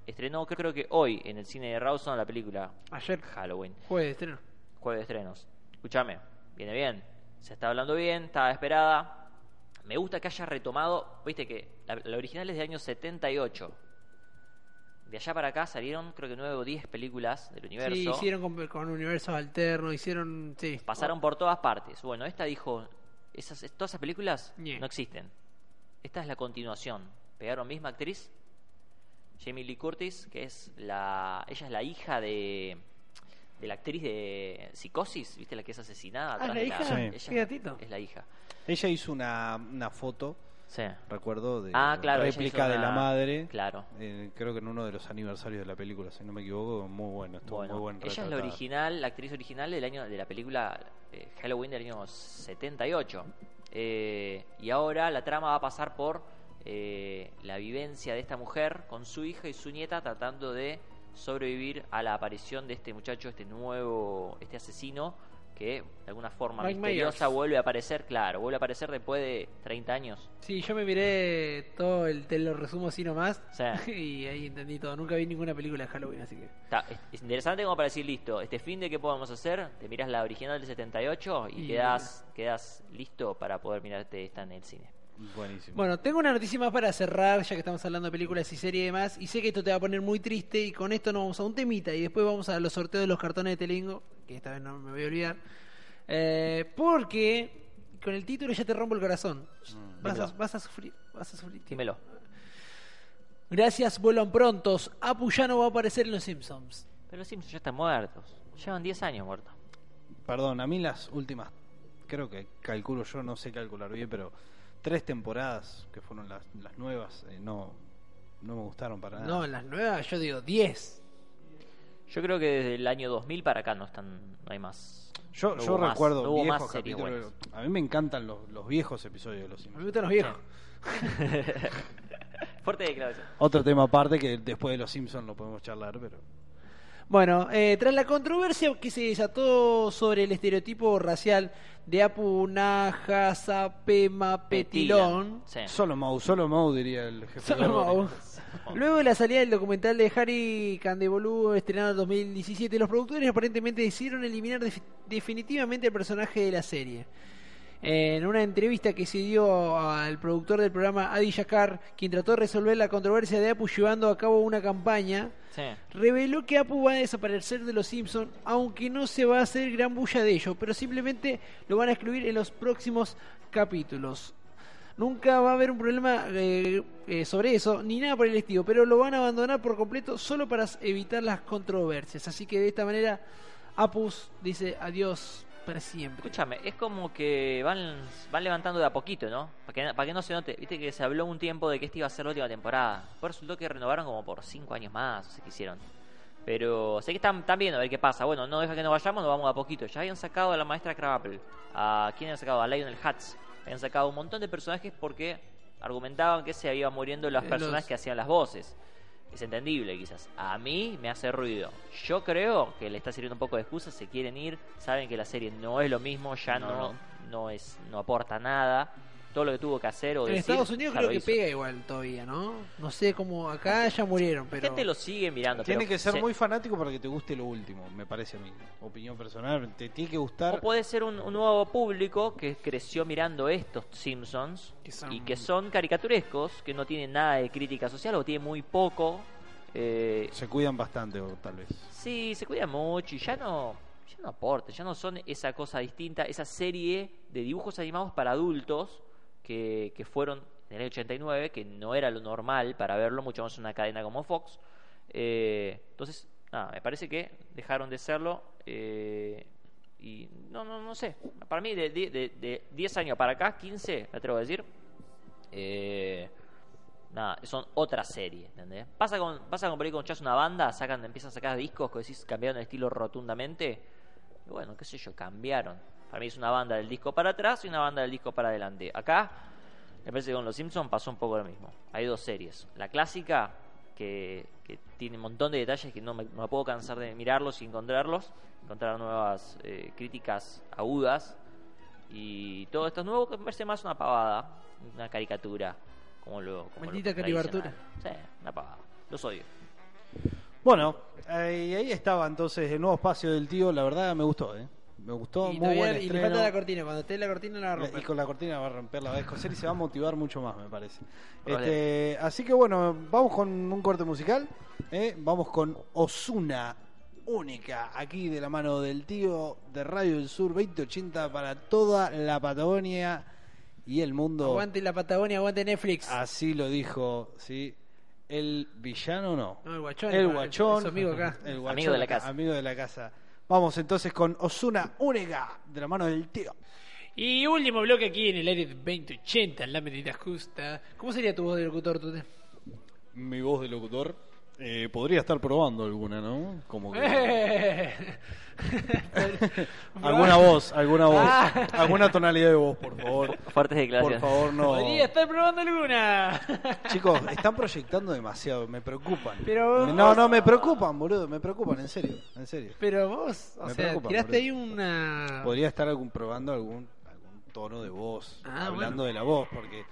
estrenó creo que hoy en el cine de Rawson la película Ayer, Halloween, jueves de estreno. jueves de estrenos. Escúchame, viene bien, se está hablando bien, estaba esperada. Me gusta que haya retomado, viste que la, la original es de año 78. De allá para acá salieron creo que 9 o 10 películas del universo. Sí, hicieron con, con universos alternos, hicieron. Sí. Pasaron por todas partes. Bueno, esta dijo, esas, todas esas películas no existen. Esta es la continuación. Pegaron misma actriz, Jamie Lee Curtis, que es la, ella es la hija de, de la actriz de Psicosis, ¿viste la que es asesinada? Ah, la hija. Sí. ella Qué gatito. Es la hija. Ella hizo una, una foto, Sí. recuerdo, de Ah, claro. réplica de la madre. Claro. eh, creo que en uno de los aniversarios de la película, si no me equivoco, muy bueno, estuvo Bueno, muy buen ella es la original, la actriz original del año de la película eh, Halloween del año 78. Eh, y ahora la trama va a pasar por eh, la vivencia de esta mujer con su hija y su nieta tratando de sobrevivir a la aparición de este muchacho, este nuevo, este asesino que de alguna forma Mike misteriosa Myers. vuelve a aparecer, claro, vuelve a aparecer después de 30 años. Sí, yo me miré todo el. Te lo resumo así nomás. Sí. y ahí entendí todo. Nunca vi ninguna película de Halloween, así que. Está, es, es interesante como para decir, listo, este fin de qué podemos hacer, te miras la original del 78 y, Y- quedas, quedas listo para poder mirarte esta en el cine. Buenísimo. Bueno, tengo una noticia más para cerrar, ya que estamos hablando de películas y series y demás. Y sé que esto te va a poner muy triste. Y con esto nos vamos a un temita. Y después vamos a los sorteos de los cartones de Telingo. Que esta vez no me voy a olvidar. Eh, porque con el título ya te rompo el corazón. Vas, a, vas a sufrir. Vas a sufrir. Dímelo. Gracias, vuelan prontos. Apu ya no va a aparecer en los Simpsons. Pero los Simpsons ya están muertos. Llevan 10 años muertos. Perdón, a mí las últimas, creo que calculo yo, no sé calcular bien, pero tres temporadas que fueron las, las nuevas, eh, no, no me gustaron para nada. No, en las nuevas yo digo 10. Yo creo que desde el año 2000 para acá no están no hay más. yo no yo hubo más- recuerdo no viejos más capítulos. A mí me encantan los, los viejos episodios de Los A mí Simpsons. me gustan los viejos. Fuerte declaración. Otro tema aparte que después de Los Simpsons lo podemos charlar, pero... Bueno, eh, tras la controversia que se desató sobre el estereotipo racial de Apu Naja Sapema Petilón, Sí. Solo Moe, solo Moe diría el jefe. Solo de Moe. luego de la salida del documental de Harry Candebolú estrenado en 2017, los productores aparentemente decidieron eliminar defi- definitivamente el personaje de la serie. En una entrevista que se dio al productor del programa Adi Yakar, quien trató de resolver la controversia de Apu llevando a cabo una campaña, Sí. reveló que Apu va a desaparecer de los Simpsons, aunque no se va a hacer gran bulla de ello, pero simplemente lo van a excluir en los próximos capítulos. Nunca va a haber un problema eh, eh, sobre eso, ni nada por el estilo, pero lo van a abandonar por completo solo para evitar las controversias. Así que de esta manera, Apus dice adiós para siempre. Escúchame, es como que van, van levantando de a poquito, ¿no? Para que, para que no se note. Viste que se habló un tiempo de que esta iba a ser la última temporada. Después resultó que renovaron como por 5 años más, no sé qué hicieron. Pero sé que están, están viendo a ver qué pasa. Bueno, no deja que nos vayamos, nos vamos de a poquito. Ya habían sacado a la maestra Crabapple. ¿A quién habían sacado? A Lionel Hutz. Habían sacado un montón de personajes porque argumentaban que se iban muriendo las Eh, personas los- que hacían las voces. Es entendible quizás. A mí me hace ruido. Yo creo que le está sirviendo un poco de excusa, se quieren ir, saben que la serie no es lo mismo, ya no, No. no, es no aporta nada. Todo lo que tuvo que hacer o En decir, Estados Unidos creo que hizo. pega igual todavía, ¿no? No sé cómo acá ya murieron, La pero gente lo sigue mirando. Tiene pero que ser se- muy fanático para que te guste lo último, me parece a mí. Opinión personal, te tiene que O gustar. puede ser un, un nuevo público que creció mirando estos Simpsons Que son- y que son caricaturescos, que no tienen nada de crítica social o tienen muy poco. eh, Se cuidan bastante, o tal vez. Sí, se cuida mucho y ya no, ya no aporta, ya no son esa cosa distinta, esa serie de dibujos animados para adultos que, fueron en el 89, que no era lo normal para verlo, mucho más una cadena como Fox. Eh, entonces, nada, me parece que dejaron de serlo eh, y no, no, no sé, para mí de, de, de- de 10 años para acá, 15, me atrevo a decir, eh, nada, son otra serie, ¿entendés? Pasa con, pasa con por ahí con echas una banda, sacan, empiezan a sacar discos que decís cambiaron el estilo rotundamente. Y bueno, qué sé yo, cambiaron. Para mí es una banda del disco para atrás y una banda del disco para adelante. Acá, me parece que con los Simpsons pasó un poco lo mismo. Hay dos series. La clásica, que, que tiene un montón de detalles que no me, no puedo cansar de mirarlos y encontrarlos. Encontrar nuevas eh, críticas agudas. Y todo esto es nuevo que me parece más una pavada, una caricatura. Como lo, como lo caricatura. Sí, una pavada. Los odio. Bueno, ahí, ahí estaba entonces el nuevo espacio del tío. La verdad me gustó, ¿eh? Me gustó, y, muy todavía- buen y le falta la cortina. Cuando esté la cortina la va a Y con la cortina va a romper la va a descoser y se va a motivar mucho más, me parece. Este, así que bueno, vamos con un corte musical. ¿eh? Vamos con Osuna única, aquí de la mano del tío de Radio del Sur 2080 para toda la Patagonia y el mundo. Aguante la Patagonia, aguante Netflix. Así lo dijo, ¿sí? El villano no. No, el guachón. El guachón. su amigo acá. El guachón Amigo de la casa. Amigo de la casa. Vamos entonces con Osuna única de la mano del tío. Y último bloque aquí en el aire de 2080, en la medida justa. ¿Cómo sería tu voz de locutor, Tute? Mi voz de locutor. Eh, podría estar probando alguna, ¿no? Como que... Eh. alguna voz, alguna voz. Ah. alguna tonalidad de voz, por favor. Fuertes Por declaraciones. favor, no. Podría estar probando alguna. Chicos, están proyectando demasiado, me preocupan. Pero- No, no, me preocupan, boludo, me preocupan, en serio, en serio. Pero vos, o Me sea, preocupa, tiraste boludo. ahí una. Podría estar algún, probando algún, algún tono de voz, Ah, hablando bueno. de la voz, porque,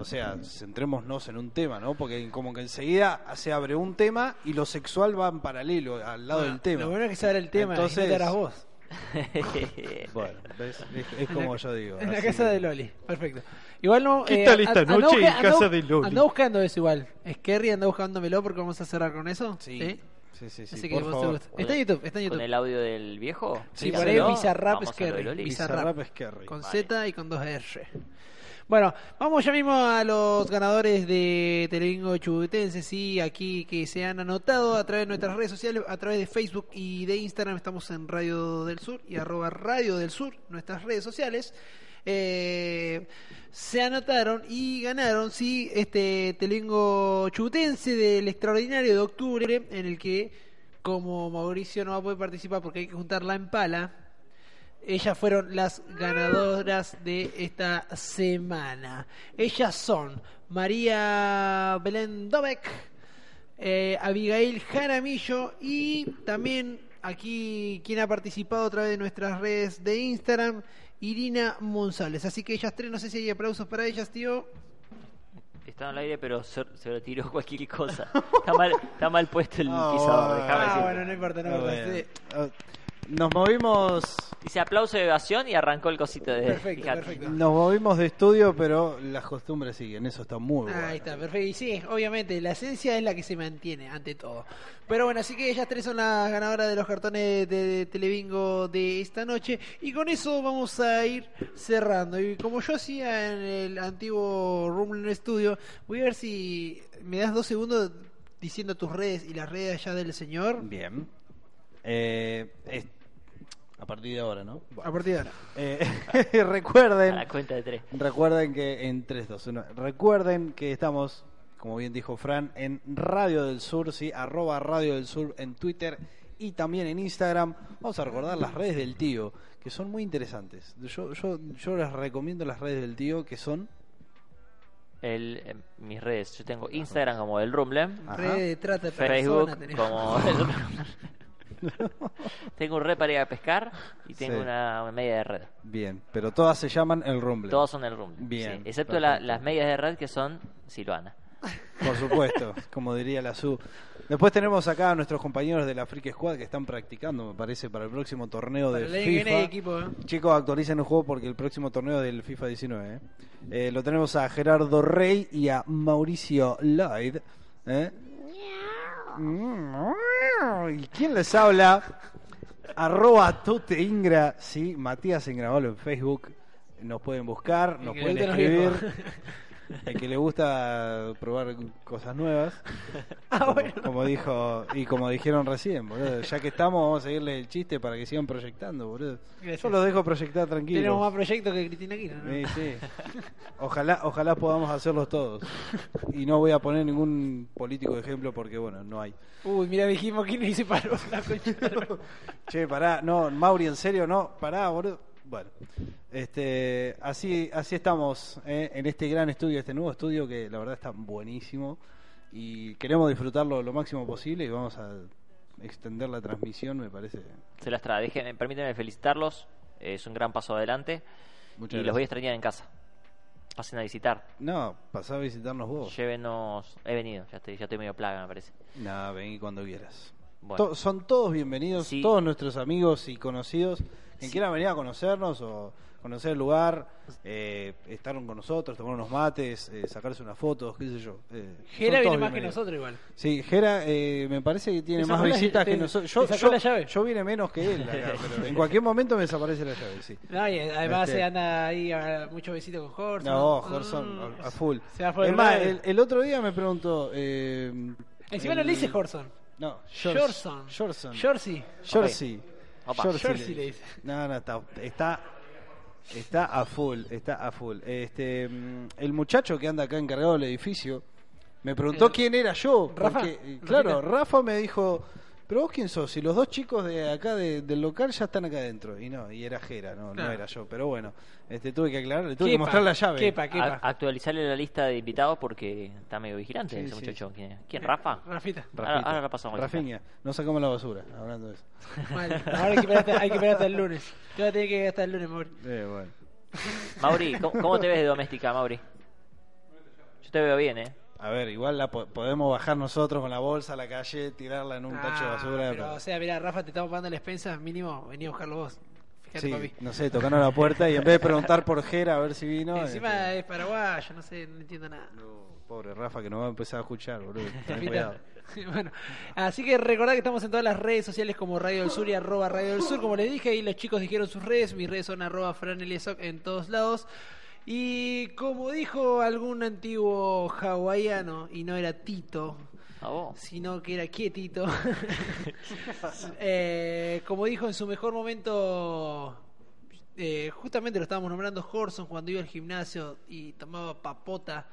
o sea, centrémonos en un tema, ¿no? Porque como que enseguida se abre un tema y lo sexual va en paralelo, al lado Bueno, del tema. Lo bueno es que saber el tema, Entonces- y no te harás vos. Bueno, ¿ves? es, es como yo digo. En la casa de Loli, perfecto. Igual no. ¿Qué tal esta anda noche en anda casa de Loli? Anda buscando eso igual. Skerry anda buscándomelo porque vamos a cerrar con eso. Sí, sí, sí, sí, Así que por vos te favor. gusta. Está en YouTube, está en Con YouTube. el audio del viejo. Sí, por ahí. Bizarrap Skerry. Bizarrap Skerry. Con Vale. Z y con dos R. Bueno, vamos ya mismo a los ganadores de Televingo Chubutense, sí, aquí que se han anotado a través de nuestras redes sociales, a través de Facebook y de Instagram, estamos en Radio del Sur y arroba Radio del Sur, nuestras redes sociales. Eh, se anotaron y ganaron, sí, este Televingo Chubutense del extraordinario de octubre, en el que, como Mauricio no va a poder participar porque hay que juntarla en pala, ellas fueron las ganadoras de esta semana. Ellas son María Belén Dobek, eh, Abigail Jaramillo y también aquí quien ha participado a través de nuestras redes de Instagram, Irina Monsalves. Así que ellas tres, no sé si hay aplausos para ellas, tío. Está en el aire, pero se, se lo tiró cualquier cosa. Está mal, está mal puesto el Ah, pisador, bueno. déjame Ah, decirte. bueno, no importa, no Ah, importa. Nos movimos Dice aplauso de evasión y arrancó el cosito de. Perfecto, fíjate. perfecto. nos movimos de estudio, pero las costumbres siguen, eso está muy bueno. Ahí está, perfecto. Y sí, obviamente, la esencia es la que se mantiene ante todo. Pero bueno, así que ellas tres son las ganadoras de los cartones de Telebingo de esta noche. Y con eso vamos a ir cerrando. Y como yo hacía en el antiguo Rumble Studio, voy a ver si me das dos segundos diciendo tus redes y las redes allá del señor. Bien. Eh, a partir de ahora, ¿no? A partir de ahora. Eh, A recuerden, la cuenta de tres. recuerden que en 3, 2, 1, recuerden que estamos, como bien dijo Fran, en Radio del Sur, sí, arroba Radio del Sur en Twitter y también en Instagram. Vamos a recordar las redes del tío, que son muy interesantes. Yo, yo, yo les recomiendo las redes del tío, que son... El, eh, mis redes. Yo tengo Instagram como el Rumble. Ajá. Redes de trata de Facebook como el Rumble. tengo un red para ir a pescar y tengo Sí. una, media de red. Bien, pero todas se llaman el Rumble. Todos son el Rumble. Bien, sí, excepto la- las medias de red que son Silvana. Por supuesto, como diría la SU. Después tenemos acá a nuestros compañeros de la Freak Squad que están practicando, me parece, para el próximo torneo Para de el año que viene hay FIFA. equipo, ¿eh? Chicos, actualicen el juego porque el próximo torneo del FIFA 19. ¿eh? Eh, lo tenemos a Gerardo Rey y a Mauricio Lloyd. ¿eh? ¿Y quién les habla? Arroba Tute Ingra, sí, Matías Ingravalo en Facebook. Nos pueden buscar, nos pueden escribir. El que le gusta probar cosas nuevas. Ah, como, bueno. como dijo, y como dijeron recién, boludo. Ya que estamos, vamos a seguirle el chiste para que sigan proyectando, boludo. Gracias. Yo los dejo proyectar tranquilos. Tenemos más proyectos que Cristina Aquino, ¿no? Sí, sí. Ojalá, ojalá podamos hacerlos todos. Y no voy a poner ningún político de ejemplo porque, bueno, no hay. Uy, mira, dijimos que no hice paro la concha de la- Che, pará, no, Mauri, en serio, no, pará, boludo. Bueno, este, así, así estamos eh, en este gran estudio, este nuevo estudio que la verdad está buenísimo y queremos disfrutarlo lo máximo posible y vamos a extender la transmisión, me parece. Se las trae. Permítanme felicitarlos. Es un gran paso adelante. Muchas y los voy a extrañar en casa. Pasen a visitar. No, pasá a visitarnos vos. Llévenos. He venido. Ya estoy, ya estoy medio plaga, me parece. Nada, vení cuando quieras. Bueno. To- son todos bienvenidos, Sí. todos nuestros amigos y conocidos. Quien Sí. quiera venir a conocernos o conocer el lugar, eh, estar con nosotros, tomar unos mates, eh, sacarse unas fotos, qué sé yo. eh, Jera viene más que nosotros igual. Sí, Jera eh, me parece que tiene más visitas que nosotros. Yo, sacó yo, la llave. yo vine menos que él acá, pero en cualquier momento me desaparece la llave, sí. No, y además Este- se anda ahí a muchos besitos con Horson. No, Horson, Mm. a full. Se va el más, lado. el, el otro día me preguntó... Eh, Encima el- no le dice Horson. No, Jorson. Jorson. Jersey. Jersey. Opa. Jersey Jersey le dice. No, no, está, está, está a full, está a full. Este, mm, el muchacho que anda acá encargado del edificio me preguntó El- quién era yo. Rafa, porque, eh, claro, Rafita. Rafa me dijo, pero vos quién sos, si los dos chicos de acá de- del local ya están acá adentro. Y no, y era Jera, no, no era yo. Pero bueno, este, tuve que aclarar, le tuve que mostrar la llave. Quepa, quepa. A- actualizarle la lista de invitados porque está medio vigilante Sí, ese sí. muchacho. ¿Quién, ¿Quién? ¿Rafa? Rafita. Rafita. Ahora- ahora la pasamos Rafiña, no sacamos la basura, hablando de eso. Mal. Ahora hay que esperar hasta, hay que esperar hasta el lunes. Te vas a tener que ir hasta el lunes, Mauri. Eh, bueno. Mauri, ¿cómo, cómo te ves de doméstica, Mauri? Yo te veo bien, ¿eh? A ver, igual la po- podemos bajar nosotros con la bolsa a la calle, tirarla en un tacho de Ah, basura. pero, pero- o sea, mira, Rafa, te estamos pagando la expensa, mínimo, vení a buscarlo vos. Fíjate, sí, papi. no sé, tocaron la puerta y en vez de preguntar por Jera a ver si vino. Encima este, es paraguayo, no sé, no entiendo nada. no, pobre Rafa que no va a empezar a escuchar, boludo. Ten Rafita. cuidado. bueno, así que recordad que estamos en todas las redes sociales como Radio del Sur y arroba Radio del Sur. Como les dije, ahí los chicos dijeron sus redes. Mis redes son arroba Fran en todos lados. Y como dijo algún antiguo hawaiano, y no era Tito, sino que era quietito. Eh, como dijo en su mejor momento, eh, justamente lo estábamos nombrando Horson cuando iba al gimnasio y tomaba papota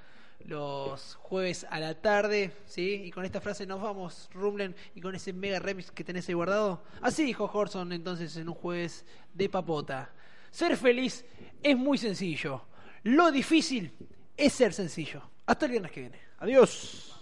los jueves a la tarde, ¿sí? Y con esta frase nos vamos, Rumlen, y con ese mega remix que tenés ahí guardado. Así dijo Horson entonces en un jueves de papota. Ser feliz es muy sencillo. Lo difícil es ser sencillo. Hasta el viernes que viene. Adiós.